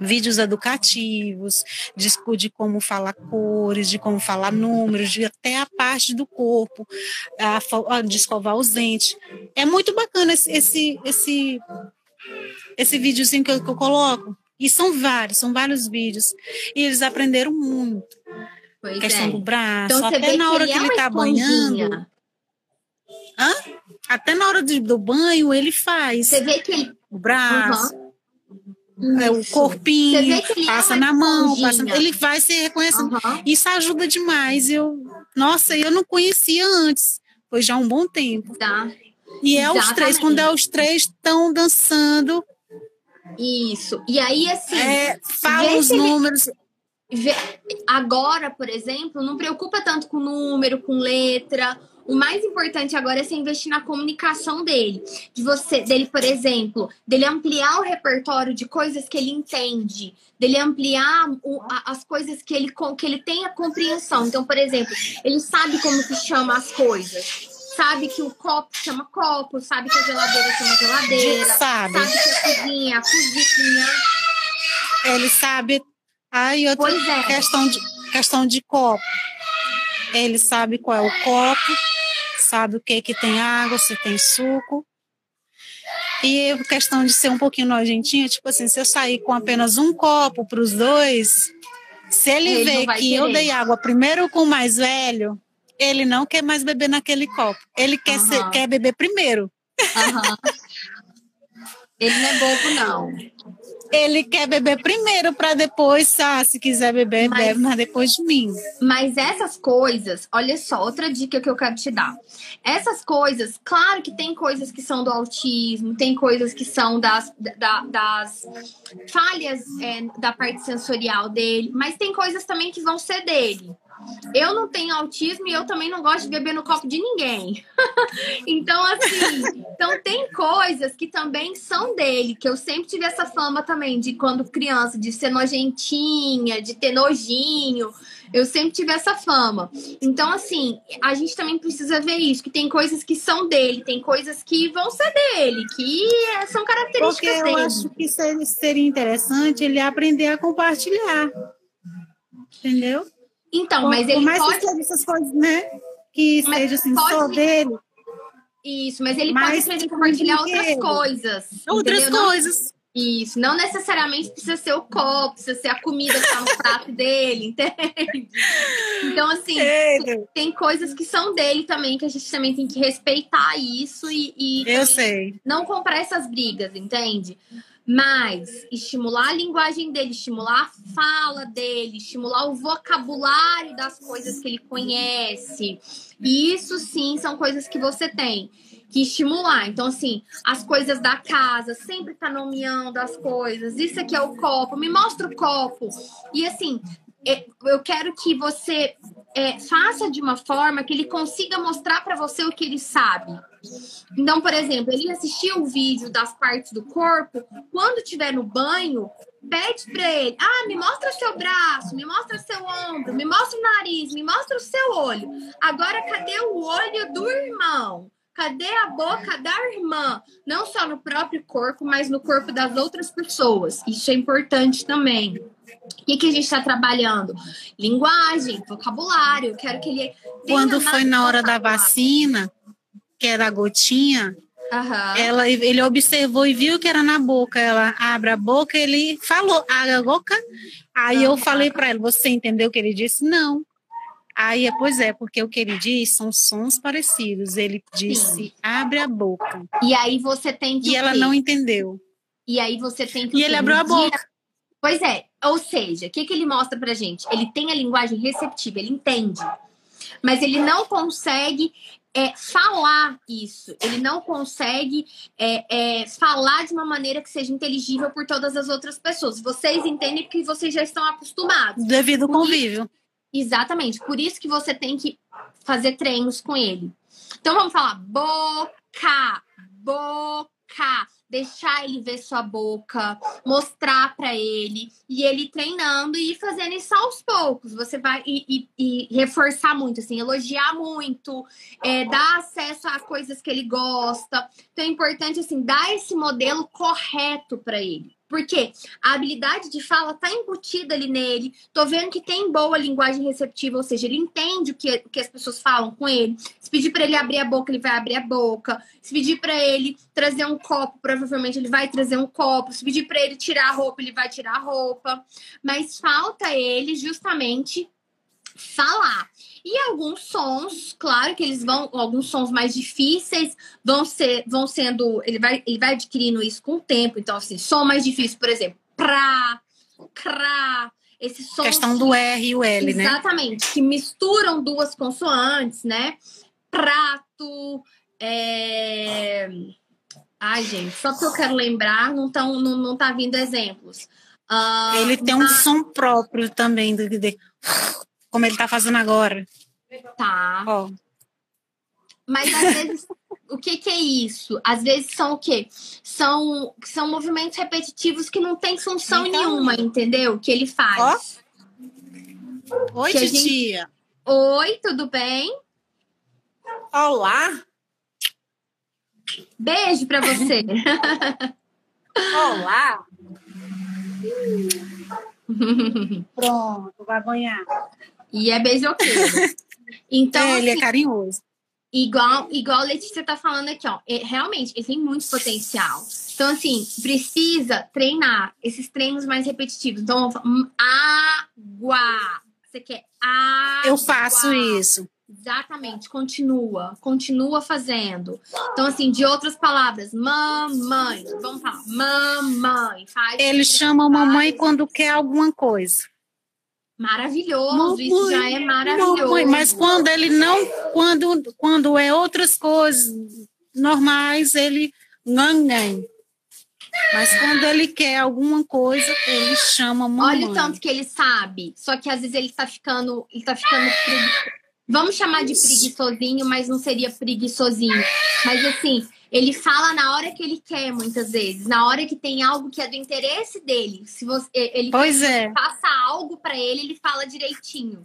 vídeos educativos, de, de, como falar cores, de como falar números, de até a parte do corpo, a, de escovar os dentes. É muito bacana esse esse esse, esse videozinho que eu, que eu coloco. E são vários, são vários vídeos. E eles aprenderam muito. Pois questão é. do braço, então, até na hora que ele, está é banhando. Hã? Até na hora de, do banho ele faz. Você vê que ele o braço, uhum. é, o corpinho, passa na mão, passa, ele vai se reconhecendo. Uhum. Isso ajuda demais. Eu, nossa, eu não conhecia antes, foi já um bom tempo. Tá. E é Exatamente. os três, quando é os três estão dançando. Isso. E aí, assim. É, fala os números. Ele... Agora, por exemplo, não preocupa tanto com número, com letra o mais importante agora é você investir na comunicação dele. De você, dele, por exemplo, dele ampliar o repertório de coisas que ele entende, dele ampliar o, a, as coisas que ele, que ele tem a compreensão. Então, por exemplo, ele sabe como que chama as coisas sabe que o copo chama copo, sabe que a geladeira chama geladeira, sabe, sabe que a cozinha, a cozinha. Ele sabe. Aí outra é. questão de questão de copo. Ele sabe qual é o copo, sabe o que que tem água, se tem suco. E questão de ser um pouquinho nojentinha, tipo assim, se eu sair com apenas um copo para os dois, se ele, ele vê que querer. eu dei água primeiro com o mais velho, ele não quer mais beber naquele copo. Ele quer, uhum. ser, quer beber primeiro. Uhum. ele não é bobo, não ele quer beber primeiro para depois, ah, se quiser beber, mas, bebe, mas depois de mim. Mas essas coisas, olha só, outra dica que eu quero te dar. Essas coisas, claro que tem coisas que são do autismo, tem coisas que são das, da, das falhas é, da parte sensorial dele, mas tem coisas também que vão ser dele. Eu não tenho autismo e eu também não gosto de beber no copo de ninguém. *laughs* então, assim, então tem coisas que também são dele, que eu sempre tive essa fama também de quando criança, de ser nojentinha, de ter nojinho. Eu sempre tive essa fama. Então, assim, a gente também precisa ver isso, que tem coisas que são dele, tem coisas que vão ser dele, que são características Porque dele. eu acho que seria interessante ele aprender a compartilhar entendeu? Então, por, mas ele por mais pode... que seja essas coisas, né? Que mas seja assim, pode... só dele. Isso, mas ele mas pode compartilhar outras coisas. Outras entendeu? coisas. Isso, não necessariamente precisa ser o copo, precisa ser a comida que tá no prato dele, *laughs* entende? Então, assim, tem, tem coisas que são dele também, que a gente também tem que respeitar isso e, e Eu sei. não comprar essas brigas, entende? Mas estimular a linguagem dele, estimular a fala dele, estimular o vocabulário das coisas que ele conhece. E isso sim são coisas que você tem que estimular. Então, assim, as coisas da casa, sempre tá nomeando as coisas. Isso aqui é o copo, me mostra o copo. E assim, é, eu quero que você é, faça de uma forma que ele consiga mostrar para você o que ele sabe. Então, por exemplo, ele assistiu o vídeo das partes do corpo, quando estiver no banho, pede para ele: ah, me mostra seu braço, me mostra seu ombro, me mostra o nariz, me mostra o seu olho. Agora, cadê o olho do irmão? Cadê a boca da irmã? Não só no próprio corpo, mas no corpo das outras pessoas. Isso é importante também. O que, que a gente está trabalhando? Linguagem, vocabulário. Eu quero que ele. Quando foi na hora da vacina, que era a gotinha, Uhum. Ela, ele observou e viu que era na boca. Ela abre a boca, ele falou, abre a boca. Aí uhum. eu falei para ela, você entendeu o que ele disse? Não. Aí, pois é, porque o que ele diz são sons parecidos. Ele disse, Sim. abre a boca. E aí você tem que. E ela não entendeu. E aí você tem que. E ele abriu a boca. Pois é, ou seja, o que, que ele mostra pra gente? Ele tem a linguagem receptiva, ele entende. Mas ele não consegue é, falar isso. Ele não consegue é, é, falar de uma maneira que seja inteligível por todas as outras pessoas. Vocês entendem porque vocês já estão acostumados. Devido ao convívio. Exatamente. Por isso que você tem que fazer treinos com ele. Então vamos falar boca, boca, deixar ele ver sua boca, mostrar para ele e ele treinando e fazendo isso aos poucos. Você vai e, e, e reforçar muito, assim, elogiar muito, é, dar acesso a coisas que ele gosta. Então é importante assim dar esse modelo correto para ele. Porque a habilidade de fala está embutida ali nele. Tô vendo que tem boa linguagem receptiva, ou seja, ele entende o que, o que as pessoas falam com ele. Se pedir para ele abrir a boca, ele vai abrir a boca. Se pedir para ele trazer um copo, provavelmente ele vai trazer um copo. Se pedir para ele tirar a roupa, ele vai tirar a roupa. Mas falta ele justamente falar. E alguns sons, claro que eles vão, alguns sons mais difíceis vão ser, vão sendo, ele vai, ele vai adquirindo isso com o tempo. Então, assim, som mais difícil, por exemplo, pra, cra, esse som. Questão do R e o L, exatamente, né? Exatamente, que misturam duas consoantes, né? Prato, é... Ai, gente, só que eu quero lembrar, não, tão, não, não tá vindo exemplos. Uh, ele tem um som próprio também, de, de, como ele está fazendo agora. Tá. Ó. Mas às vezes, o que, que é isso? Às vezes são o quê? São, são movimentos repetitivos que não tem função então, nenhuma, entendeu? Que ele faz. Ó. Oi, que tia. Gente... Oi, tudo bem? Olá. Beijo para você. Olá. *laughs* Pronto, vai banhar. E é beijoqueiro. *laughs* Então, é, ele é assim, carinhoso. Igual, igual a Letícia tá falando aqui, ó. É, realmente, ele tem muito potencial. Então, assim, precisa treinar esses treinos mais repetitivos. Então, água. Você quer água. Eu faço isso. Exatamente, continua, continua fazendo. Então, assim, de outras palavras, mamãe, vamos falar, mamãe. Faz Ele chama mamãe quando quer alguma coisa. Maravilhoso, isso já é maravilhoso. Mas quando ele não, quando, quando é outras coisas normais, ele nhanhan. Mas quando ele quer alguma coisa, ele chama mamãe. Olha o tanto que ele sabe. Só que às vezes ele tá ficando, ele tá ficando Vamos chamar de preguiçosinho, mas não seria preguiçosinho. Mas assim, ele fala na hora que ele quer, muitas vezes, na hora que tem algo que é do interesse dele. Se você, ele pois é. passa algo para ele, ele fala direitinho.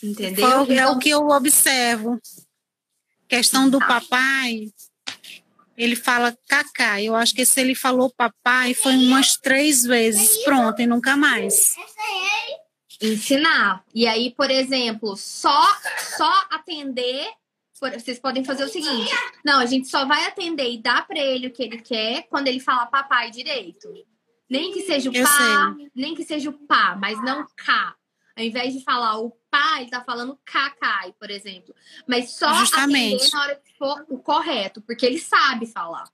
Entendeu? É então, o que eu observo. Questão do tá. papai. ele fala cacá. Eu acho que se ele falou papai, foi umas três vezes, pronto, e nunca mais. Ensinar. E aí, por exemplo, só, só atender. Vocês podem fazer o seguinte: não, a gente só vai atender e dar para ele o que ele quer quando ele fala papai direito. Nem que seja o pá, nem que seja o pá, mas não cá. Ao invés de falar o pá, ele tá falando cacai, por exemplo. Mas só Justamente. atender na hora que for o correto, porque ele sabe falar.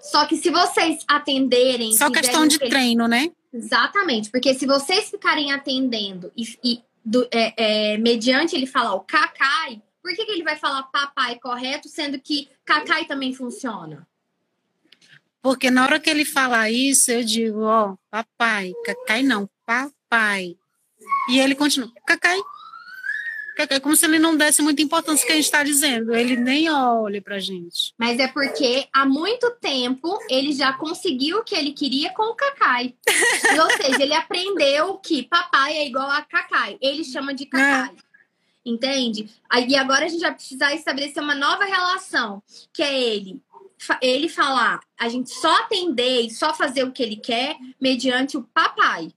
Só que se vocês atenderem. Só questão de treino, né? Exatamente, porque se vocês ficarem atendendo e, e do, é, é, mediante ele falar o cacai, por que, que ele vai falar papai correto, sendo que cacai também funciona? Porque na hora que ele falar isso, eu digo, ó, papai, cacai não, papai. E ele continua, cacai. Cacai, como se ele não desse muita importância que a gente está dizendo. Ele nem olha pra gente. Mas é porque há muito tempo ele já conseguiu o que ele queria com o cacai. Ou seja, ele aprendeu que papai é igual a cacai. Ele chama de cacai. É. Entende? E agora a gente vai precisar estabelecer uma nova relação, que é ele ele falar, a gente só atender e só fazer o que ele quer mediante o papai.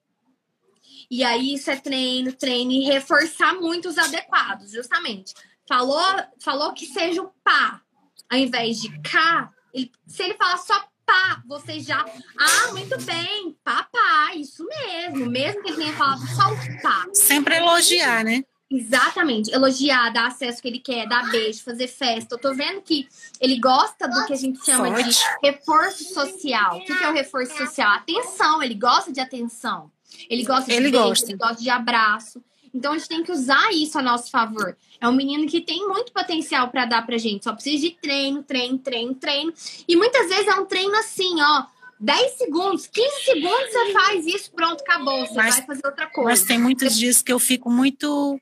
E aí isso é treino, treino e reforçar muito os adequados, justamente. Falou, falou que seja o pá, ao invés de cá. Ele, se ele falar só pá, você já. Ah, muito bem, papai, isso mesmo. Mesmo que ele tenha falado só o pá. Sempre elogiar, né? Exatamente. Elogiar, dar acesso que ele quer, dar beijo, fazer festa. Eu tô vendo que ele gosta do que a gente chama Forte. de reforço social. O que é o reforço social? Atenção, ele gosta de atenção. Ele gosta de ele beijo, gosta. ele gosta de abraço. Então a gente tem que usar isso a nosso favor. É um menino que tem muito potencial para dar pra gente. Só precisa de treino, treino, treino, treino. E muitas vezes é um treino assim, ó. 10 segundos, 15 segundos você faz isso, pronto, acabou. Você mas, vai fazer outra coisa. Mas tem muitos dias que eu fico muito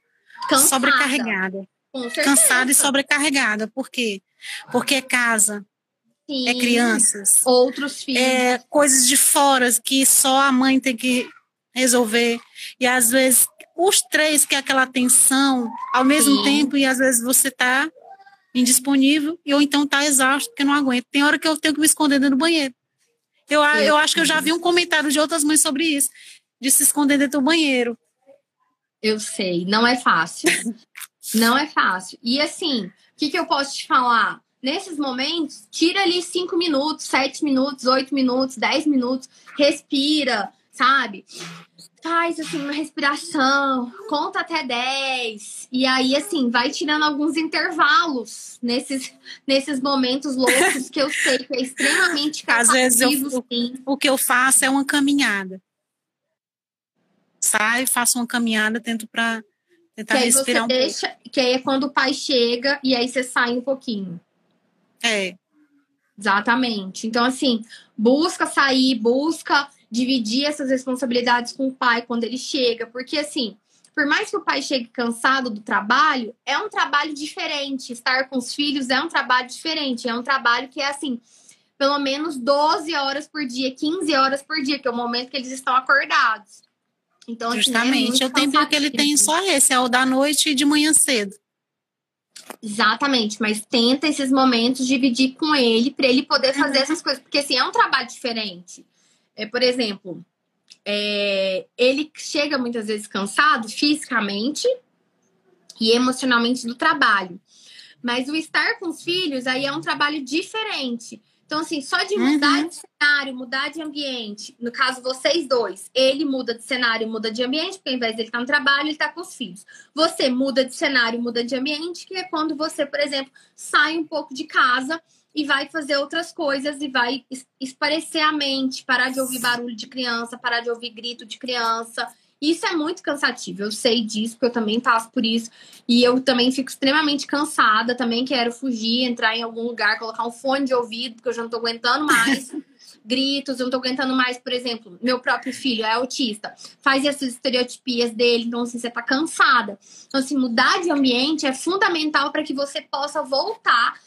Cansada. sobrecarregada. Cansada e sobrecarregada. Por quê? Porque é casa, é Sim. é crianças, outros filhos, é coisas de fora que só a mãe tem que resolver. E às vezes os três que é aquela atenção ao mesmo Sim. tempo e às vezes você está indisponível e ou então está exausto porque não aguenta. Tem hora que eu tenho que me esconder dentro do banheiro. Eu, eu acho que eu já vi um comentário de outras mães sobre isso, de se esconder dentro do banheiro. Eu sei, não é fácil. *laughs* não é fácil. E assim, o que, que eu posso te falar? Nesses momentos, tira ali cinco minutos, sete minutos, oito minutos, dez minutos, respira, sabe? Faz assim uma respiração, conta até 10. E aí, assim, vai tirando alguns intervalos nesses, nesses momentos loucos que eu sei que é extremamente *laughs* Às vezes eu, sim. o que eu faço é uma caminhada saio, faço uma caminhada, tento para tentar que respirar um deixa, pouco. Que aí é quando o pai chega e aí você sai um pouquinho. É. Exatamente. Então, assim, busca sair, busca dividir essas responsabilidades com o pai quando ele chega, porque assim, por mais que o pai chegue cansado do trabalho, é um trabalho diferente. Estar com os filhos é um trabalho diferente, é um trabalho que é assim, pelo menos 12 horas por dia, 15 horas por dia, que é o momento que eles estão acordados. Então, assim, Justamente, é o tempo que ele tem só esse, é o da noite e de manhã cedo. Exatamente, mas tenta esses momentos dividir com ele para ele poder fazer uhum. essas coisas, porque assim é um trabalho diferente. É, por exemplo, é, ele chega muitas vezes cansado fisicamente e emocionalmente do trabalho, mas o estar com os filhos aí é um trabalho diferente. Então, assim, só de mudar uhum. de cenário, mudar de ambiente, no caso, vocês dois, ele muda de cenário, muda de ambiente, porque ao invés dele estar tá no trabalho, ele está com os filhos. Você muda de cenário, muda de ambiente, que é quando você, por exemplo, sai um pouco de casa e vai fazer outras coisas e vai esparecer a mente, parar de ouvir barulho de criança, parar de ouvir grito de criança isso é muito cansativo, eu sei disso, porque eu também passo por isso. E eu também fico extremamente cansada, também quero fugir, entrar em algum lugar, colocar um fone de ouvido, porque eu já não tô aguentando mais. *laughs* gritos, eu não tô aguentando mais, por exemplo, meu próprio filho é autista, faz essas estereotipias dele, então assim, você tá cansada. Então, assim, mudar de ambiente é fundamental para que você possa voltar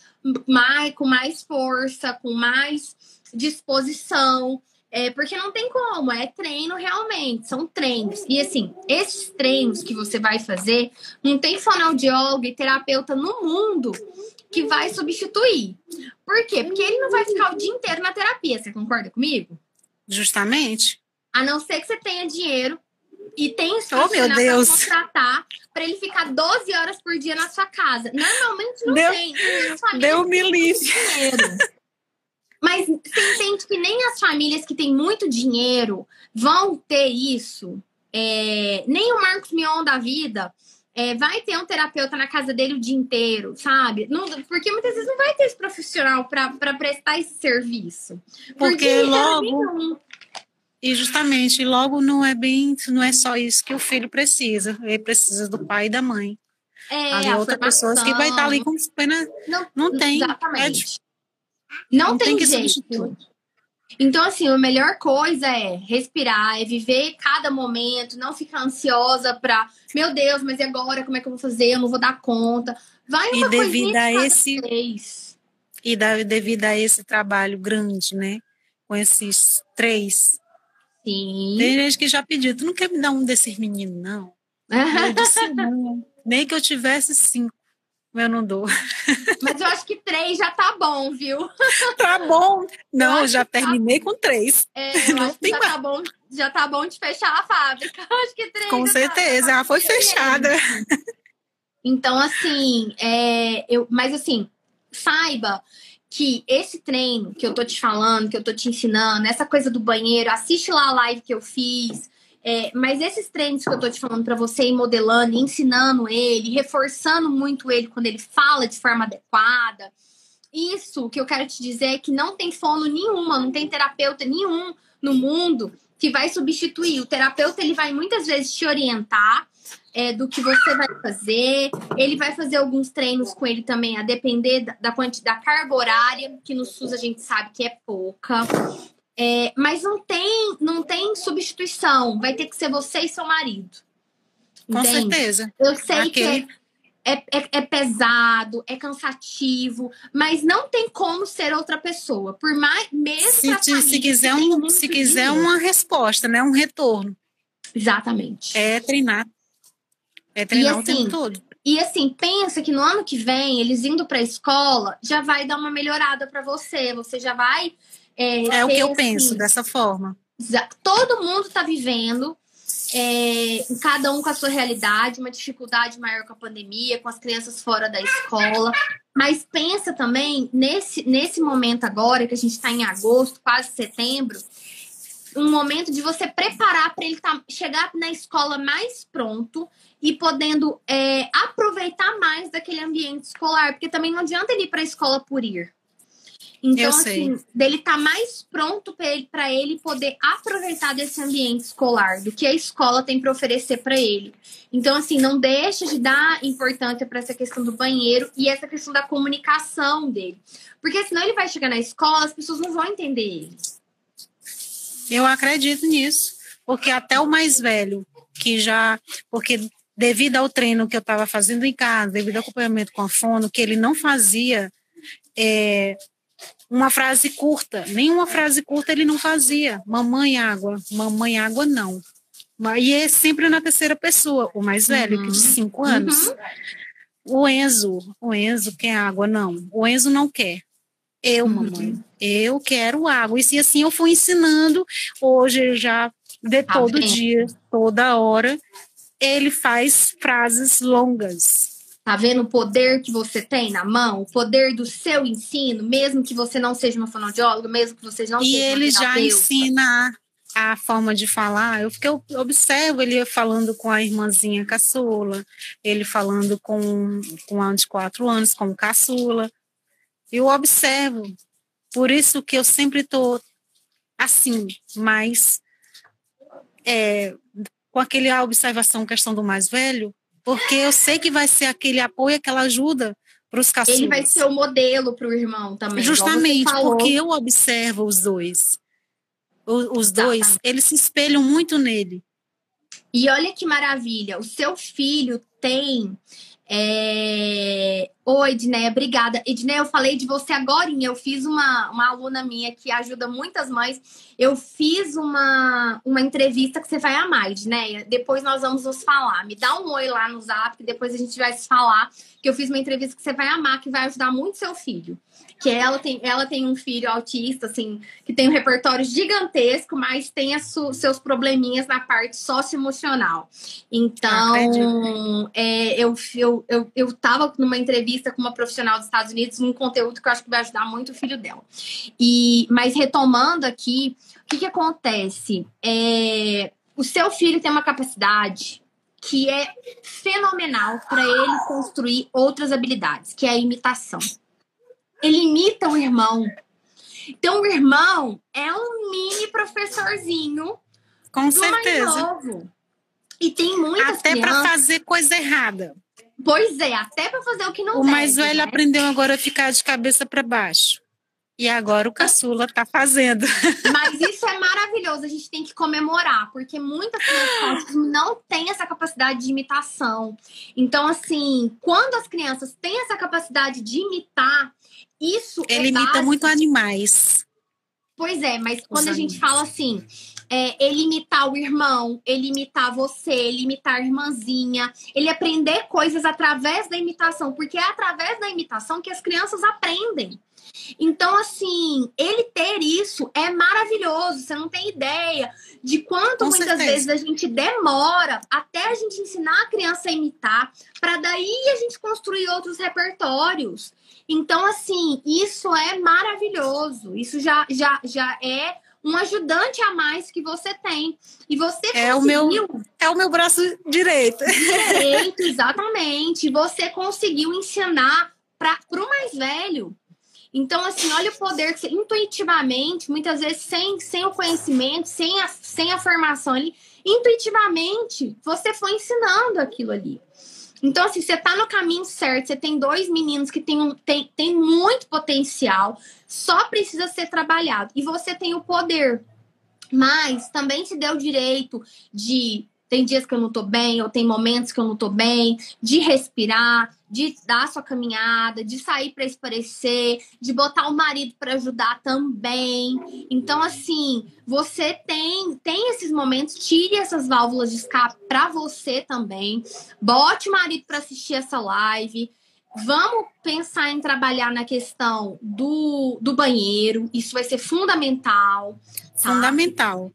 mais, com mais força, com mais disposição, É, porque não tem como, é treino realmente, são treinos. E assim, esses treinos que você vai fazer, não tem fonoaudiólogo e terapeuta no mundo que vai substituir. Por quê? Porque ele não vai ficar o dia inteiro na terapia, você concorda comigo? Justamente. A não ser que você tenha dinheiro e tenha esse oh, meu Deus. pra contratar para ele ficar 12 horas por dia na sua casa. Normalmente não Deu, tem. Deu me livre. Mas você entende que nem as famílias que têm muito dinheiro vão ter isso. É, nem o Marcos Mion da vida é, vai ter um terapeuta na casa dele o dia inteiro, sabe? Não, porque muitas vezes não vai ter esse profissional para prestar esse serviço. Porque logo. E justamente, logo não é bem, não é só isso que o filho precisa. Ele precisa do pai e da mãe. É, ali outras pessoas que vai estar ali com pena. Não, não tem. Exatamente. É, não, não, tem, tem jeito. Substituir. Então, assim, a melhor coisa é respirar, é viver cada momento, não ficar ansiosa para, meu Deus, mas e agora? Como é que eu vou fazer? Eu não vou dar conta. Vai uma e devido a esse vez. E da, devido a esse trabalho grande, né? Com esses três. Sim. Tem gente que já pediu, tu não quer me dar um desses meninos, não? *laughs* eu disse, não. Nem que eu tivesse cinco eu não dou. Mas eu acho que três já tá bom, viu? Tá bom. Não, já tá terminei tá... com três. É, *laughs* não tem já, tá bom, já tá bom de fechar a fábrica. Eu acho que três. Com tá certeza, ela foi fechada. Então, assim, é, eu, mas assim, saiba que esse treino que eu tô te falando, que eu tô te ensinando, essa coisa do banheiro, assiste lá a live que eu fiz é, mas esses treinos que eu tô te falando para você, ir modelando, ensinando ele, reforçando muito ele quando ele fala de forma adequada, isso que eu quero te dizer é que não tem fono nenhuma, não tem terapeuta nenhum no mundo que vai substituir. O terapeuta ele vai muitas vezes te orientar é, do que você vai fazer. Ele vai fazer alguns treinos com ele também, a depender da, da, da carga horária, que no SUS a gente sabe que é pouca. É, mas não tem, não tem substituição. Vai ter que ser você e seu marido. Com Entende? certeza. Eu sei Aquele... que é, é, é, pesado, é cansativo, mas não tem como ser outra pessoa. Por mais mesmo se, te, se quiser um, se quiser uma resposta, né, um retorno. Exatamente. É treinar. É treinar e, assim, o tempo todo. E assim, pensa que no ano que vem, eles indo para a escola, já vai dar uma melhorada para você. Você já vai é, é o que eu assim, penso dessa forma. Todo mundo está vivendo, é, cada um com a sua realidade, uma dificuldade maior com a pandemia, com as crianças fora da escola. Mas pensa também nesse, nesse momento agora, que a gente está em agosto, quase setembro, um momento de você preparar para ele tá, chegar na escola mais pronto e podendo é, aproveitar mais daquele ambiente escolar, porque também não adianta ele ir para a escola por ir. Então, assim, dele tá mais pronto para ele, ele poder aproveitar desse ambiente escolar, do que a escola tem para oferecer para ele. Então, assim, não deixa de dar importância para essa questão do banheiro e essa questão da comunicação dele. Porque senão ele vai chegar na escola, as pessoas não vão entender ele. Eu acredito nisso, porque até o mais velho, que já. Porque devido ao treino que eu estava fazendo em casa, devido ao acompanhamento com a fono, que ele não fazia. É, uma frase curta, nenhuma frase curta ele não fazia. Mamãe água, mamãe água não. E é sempre na terceira pessoa, o mais velho, uhum. que de cinco anos. Uhum. O Enzo, o Enzo quer água, não. O Enzo não quer. Eu, uhum. mamãe, eu quero água. E se assim eu fui ensinando, hoje já de todo dia, toda hora, ele faz frases longas Tá vendo o poder que você tem na mão? O poder do seu ensino, mesmo que você não seja uma fonoaudióloga, mesmo que você não e seja E ele já ensina a forma de falar. Eu, porque eu observo ele falando com a irmãzinha caçula, ele falando com, com a de quatro anos, com caçula. Eu observo. Por isso que eu sempre estou assim, mais é, com aquela observação, questão do mais velho, porque eu sei que vai ser aquele apoio, aquela ajuda para os caçulas. Ele vai ser o modelo para o irmão também. Justamente, porque eu observo os dois. O, os dois, eles se espelham muito nele. E olha que maravilha, o seu filho tem é, Oi, Edneia, obrigada. Edneia, eu falei de você agora. Eu fiz uma, uma aluna minha que ajuda muitas mães. Eu fiz uma, uma entrevista que você vai amar, Edneia. Depois nós vamos nos falar. Me dá um oi lá no zap, depois a gente vai se falar. Que eu fiz uma entrevista que você vai amar, que vai ajudar muito seu filho que ela tem, ela tem um filho autista, assim, que tem um repertório gigantesco, mas tem as seus probleminhas na parte socioemocional. Então, é, eu, eu, eu, eu tava numa entrevista com uma profissional dos Estados Unidos, um conteúdo que eu acho que vai ajudar muito o filho dela. E, mas retomando aqui, o que, que acontece? É, o seu filho tem uma capacidade que é fenomenal para ele construir outras habilidades, que é a imitação ele imita o irmão. Então, o irmão é um mini professorzinho. Com certeza. E tem muitas Até para fazer coisa errada. Pois é, até para fazer o que não O deve, mais velho né? aprendeu agora a ficar de cabeça para baixo. E agora o caçula está fazendo. *laughs* Mas isso é maravilhoso, a gente tem que comemorar, porque muitas crianças não têm essa capacidade de imitação. Então, assim, quando as crianças têm essa capacidade de imitar, isso é Ele é imita base... muito animais. Pois é, mas Os quando a gente fala assim, é, ele imitar o irmão, ele imitar você, ele imitar a irmãzinha, ele aprender coisas através da imitação, porque é através da imitação que as crianças aprendem. Então, assim, ele ter isso é maravilhoso. Você não tem ideia de quanto Com muitas certeza. vezes a gente demora até a gente ensinar a criança a imitar, para daí a gente construir outros repertórios. Então, assim, isso é maravilhoso. Isso já, já, já é um ajudante a mais que você tem. E você é conseguiu... o meu é o meu braço direito. Direito, exatamente. Você conseguiu ensinar para o mais velho. Então, assim, olha o poder que você, intuitivamente, muitas vezes sem, sem o conhecimento, sem a, sem a formação ali, intuitivamente, você foi ensinando aquilo ali. Então, assim, você tá no caminho certo, você tem dois meninos que têm, um, tem, tem muito potencial, só precisa ser trabalhado. E você tem o poder. Mas também te deu o direito de tem dias que eu não tô bem, ou tem momentos que eu não tô bem, de respirar, de dar sua caminhada, de sair para esparecer, de botar o marido para ajudar também. Então, assim, você tem tem esses momentos, tire essas válvulas de escape para você também. Bote o marido para assistir essa live. Vamos pensar em trabalhar na questão do, do banheiro. Isso vai ser fundamental. Tá? Fundamental.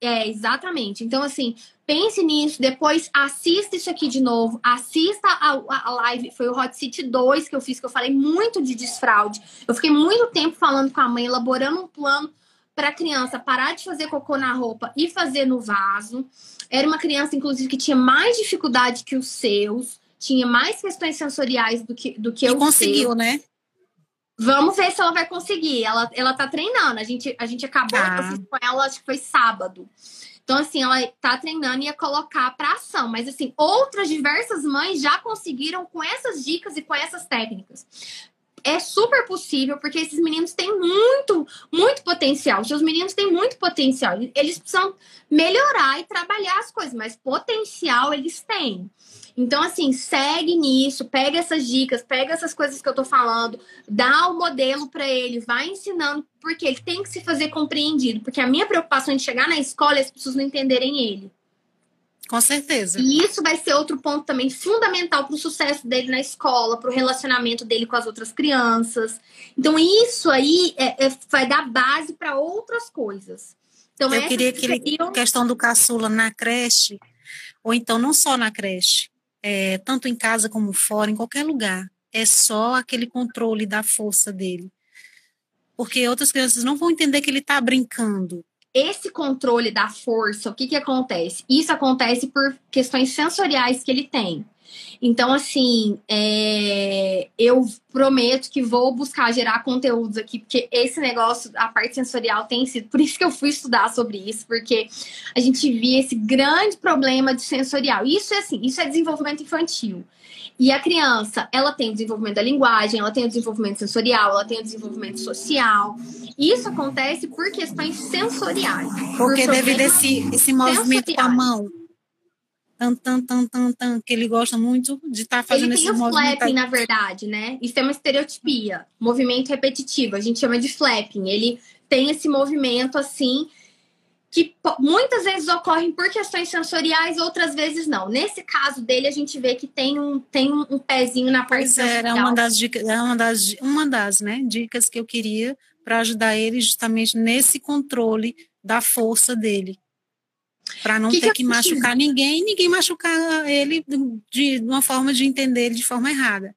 É, exatamente. Então, assim, pense nisso, depois assista isso aqui de novo, assista a, a, live, foi o Hot City 2 que eu fiz, que eu falei muito de desfraude. Eu fiquei muito tempo falando com a mãe, elaborando um plano para a criança parar de fazer cocô na roupa e fazer no vaso. Era uma criança, inclusive, que tinha mais dificuldade que os seus, tinha mais questões sensoriais do que, do que e conseguiu, né? Vamos ver se ela vai conseguir. Ela, ela tá treinando. A gente, a gente acabou ah. com ela, acho que foi sábado. Então, assim, ela tá treinando e ia colocar para ação. Mas, assim, outras diversas mães já conseguiram com essas dicas e com essas técnicas. É super possível, porque esses meninos têm muito, muito potencial. Seus meninos têm muito potencial. Eles precisam melhorar e trabalhar as coisas, mas potencial eles têm. Então, assim, segue nisso, pega essas dicas, pega essas coisas que eu tô falando, dá o modelo para ele, vai ensinando, porque ele tem que se fazer compreendido. Porque a minha preocupação de chegar na escola é as pessoas não entenderem ele. Com certeza. E isso vai ser outro ponto também fundamental para o sucesso dele na escola, para o relacionamento dele com as outras crianças. Então, isso aí é, é, vai dar base para outras coisas. Então, eu queria que ele, questão do caçula na creche, ou então não só na creche, é, tanto em casa como fora, em qualquer lugar. É só aquele controle da força dele. Porque outras crianças não vão entender que ele está brincando. Esse controle da força, o que, que acontece? Isso acontece por questões sensoriais que ele tem. Então, assim, é... eu prometo que vou buscar gerar conteúdos aqui, porque esse negócio, a parte sensorial tem sido. Por isso que eu fui estudar sobre isso, porque a gente via esse grande problema de sensorial. Isso é assim, isso é desenvolvimento infantil. E a criança, ela tem o desenvolvimento da linguagem, ela tem o desenvolvimento sensorial, ela tem o desenvolvimento social. Isso acontece por questões sensoriais. Porque por devido a esse, esse movimento com a mão tan, tan, tan, tan, tan, que ele gosta muito de estar tá fazendo esse movimento. Ele tem o flapping, na verdade, né? Isso é uma estereotipia, movimento repetitivo, a gente chama de flapping. Ele tem esse movimento assim que muitas vezes ocorrem por questões sensoriais, outras vezes não. Nesse caso dele, a gente vê que tem um, tem um, pezinho na parte pois é, era uma das dicas, é uma das, uma das né, dicas que eu queria para ajudar ele justamente nesse controle da força dele. Para não que ter que, que machucar ninguém, ninguém machucar ele de, uma forma de entender ele de forma errada.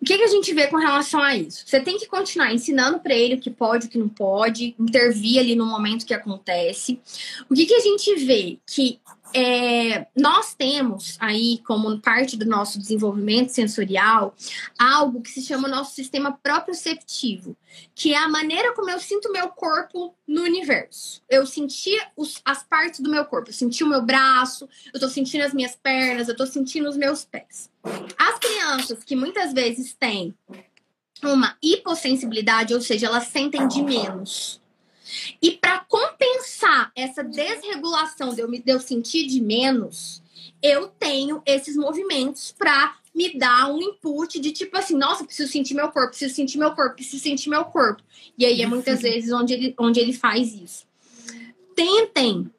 O que, que, a gente vê com relação a isso? Você tem que continuar ensinando para ele o que pode, o que não pode, intervir ali no momento que acontece. O que, que a gente vê? Que é, nós temos aí, como parte do nosso desenvolvimento sensorial, algo que se chama nosso sistema proprioceptivo, que é a maneira como eu sinto meu corpo no universo. Eu senti os, as partes do meu corpo, eu senti o meu braço, eu estou sentindo as minhas pernas, eu estou sentindo os meus pés. As crianças que muitas vezes têm uma hipossensibilidade, ou seja, elas sentem de menos e para compensar essa desregulação de eu, de eu sentir de menos, eu tenho esses movimentos para me dar um input de tipo assim, nossa, preciso sentir meu corpo, preciso sentir meu corpo, preciso sentir meu corpo. E aí é muitas vezes onde ele, onde ele faz isso. Tentem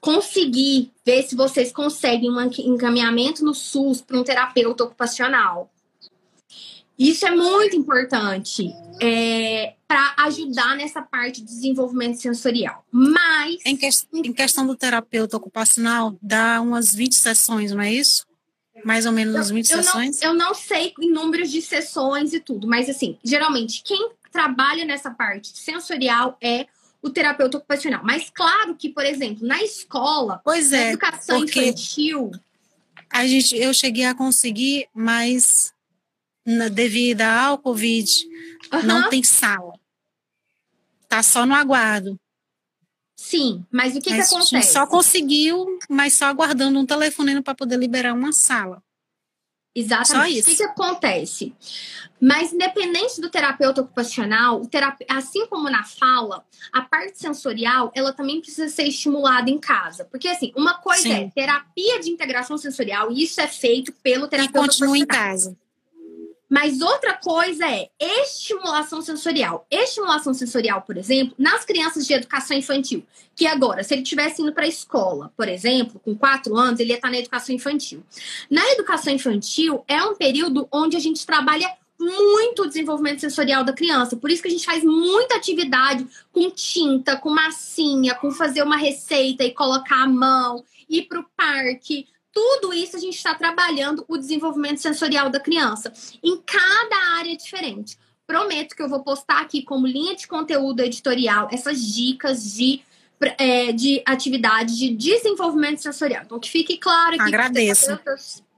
conseguir ver se vocês conseguem um encaminhamento no SUS para um terapeuta ocupacional. Isso é muito importante é, para ajudar nessa parte de desenvolvimento sensorial. Mas. Em, que, em, questão do terapeuta ocupacional, dá umas 20 sessões, não é isso? Mais ou menos umas 20 eu sessões? Não, eu não sei em números de sessões e tudo, mas assim, geralmente, quem trabalha nessa parte sensorial é o terapeuta ocupacional. Mas claro que, por exemplo, na escola, pois é, na educação infantil. A gente, eu cheguei a conseguir, mas na, devido ao Covid, uhum. não tem sala. Tá só no aguardo. Sim, mas o que, mas que acontece? Só conseguiu, mas só aguardando um telefonema para poder liberar uma sala. Exatamente. O que, que acontece? Mas independente do terapeuta ocupacional, assim como na fala, a parte sensorial, ela também precisa ser estimulada em casa. Porque assim, uma coisa Sim. é terapia de integração sensorial, e isso é feito pelo terapeuta e continua em casa. Mas outra coisa é estimulação sensorial. Estimulação sensorial, por exemplo, nas crianças de educação infantil, que agora, se ele estivesse indo para a escola, por exemplo, com quatro anos, ele ia estar na educação infantil. Na educação infantil, é um período onde a gente trabalha muito o desenvolvimento sensorial da criança. Por isso que a gente faz muita atividade com tinta, com massinha, com fazer uma receita e colocar a mão, ir para o parque, tudo isso a gente está trabalhando o desenvolvimento sensorial da criança em cada área diferente. Prometo que eu vou postar aqui como linha de conteúdo editorial essas dicas de, é, de atividade de desenvolvimento sensorial. Então, que fique claro aqui. Agradeço.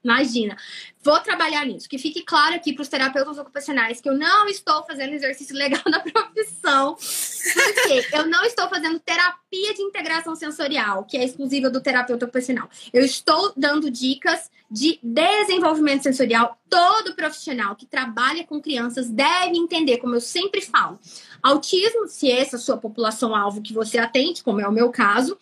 Imagina. Vou trabalhar nisso. Que fique claro aqui para os terapeutas ocupacionais que eu não estou fazendo exercício legal *laughs* na profissão. Porque eu não estou fazendo terapia de integração sensorial, que é exclusiva do terapeuta ocupacional. Eu estou dando dicas de desenvolvimento sensorial. Todo profissional que trabalha com crianças deve entender, como eu sempre falo. Autismo, se essa é a sua população-alvo que você atende, como é o meu caso,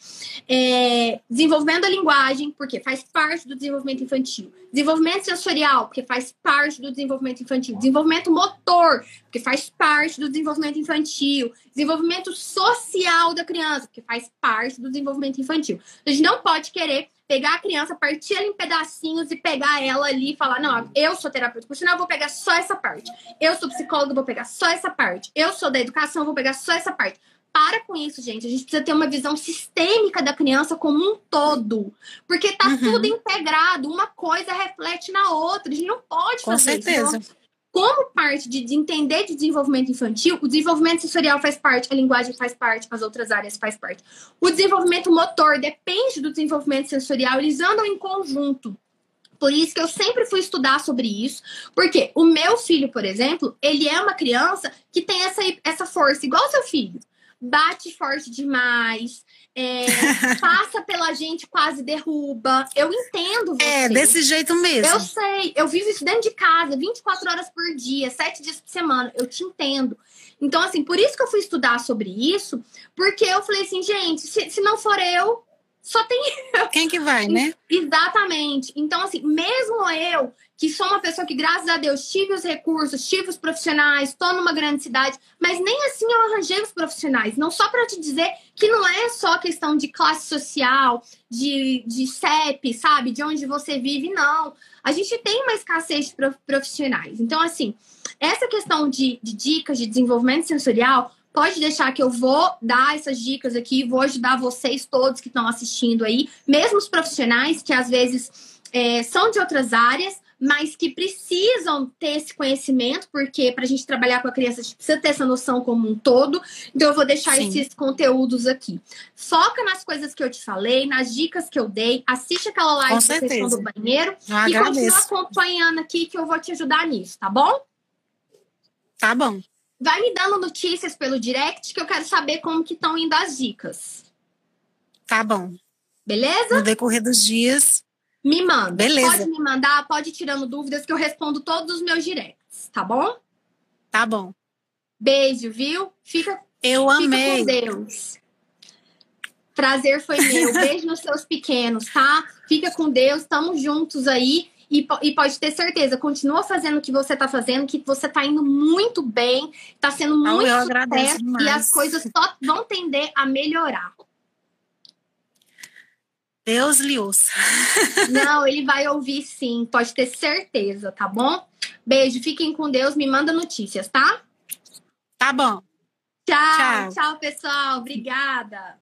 é, desenvolvendo a linguagem, porque faz parte do desenvolvimento infantil. Desenvolvimento sensorial, porque faz parte do desenvolvimento infantil. Desenvolvimento motor, porque faz parte do desenvolvimento infantil. Desenvolvimento social da criança, porque faz parte do desenvolvimento infantil. A gente não pode querer pegar a criança, partir ela em pedacinhos e pegar ela ali e falar: não, eu sou terapeuta funcional, vou pegar só essa parte. Eu sou psicóloga, vou pegar só essa parte. Eu sou da educação, vou pegar só essa parte. Para com isso, gente. A gente precisa ter uma visão sistêmica da criança como um todo. Porque tá uhum. tudo integrado. Uma coisa reflete na outra. A gente não pode com fazer certeza. isso. Como parte de, de, entender de desenvolvimento infantil, o desenvolvimento sensorial faz parte, a linguagem faz parte, as outras áreas faz parte. O desenvolvimento motor depende do desenvolvimento sensorial, eles andam em conjunto. Por isso que eu sempre fui estudar sobre isso, porque o meu filho, por exemplo, ele é uma criança que tem essa, essa força, igual seu filho bate forte demais, é, *laughs* passa pela gente, quase derruba. Eu entendo você. É, desse jeito mesmo. Eu sei, eu vivo isso dentro de casa, 24 horas por dia, 7 dias por semana. Eu te entendo. Então, assim, por isso que eu fui estudar sobre isso, porque eu falei assim, gente, se, se não for eu, só tem Quem que vai, né? Exatamente. Então, assim, mesmo eu, que sou uma pessoa que, graças a Deus, tive os recursos, tive os profissionais, estou numa grande cidade, mas nem assim eu arranjei os profissionais. Não só para te dizer que não é só questão de classe social, de, de CEP, sabe? De onde você vive, não. A gente tem uma escassez de profissionais. Então, assim, essa questão de, de dicas de desenvolvimento sensorial Pode deixar que eu vou dar essas dicas aqui, vou ajudar vocês todos que estão assistindo aí, mesmo os profissionais que às vezes é, são de outras áreas, mas que precisam ter esse conhecimento, porque para a gente trabalhar com a criança, a gente precisa ter essa noção como um todo. Então, eu vou deixar Sim. esses conteúdos aqui. Foca nas coisas que eu te falei, nas dicas que eu dei, assiste aquela live da questão do banheiro e continua acompanhando aqui que eu vou te ajudar nisso, tá bom? Tá bom. Vai me dando notícias pelo direct que eu quero saber como que estão indo as dicas. Tá bom. Beleza? No decorrer dos dias. Me manda. Beleza. Pode me mandar, pode ir tirando dúvidas que eu respondo todos os meus directs, tá bom? Tá bom. Beijo, viu? Fica, eu fica amei. com Deus. Prazer foi meu. Beijo nos seus pequenos, tá? Fica com Deus, estamos juntos aí. E, e, pode ter certeza, continua fazendo o que você está fazendo, que você está indo muito bem, está sendo muito sucesso e as coisas só vão tender a melhorar. Deus lhe ouça. *laughs* Não, ele vai ouvir sim, pode ter certeza, tá bom? Beijo, fiquem com Deus, me manda notícias, tá? Tá bom. Tchau, tchau, tchau pessoal. Obrigada.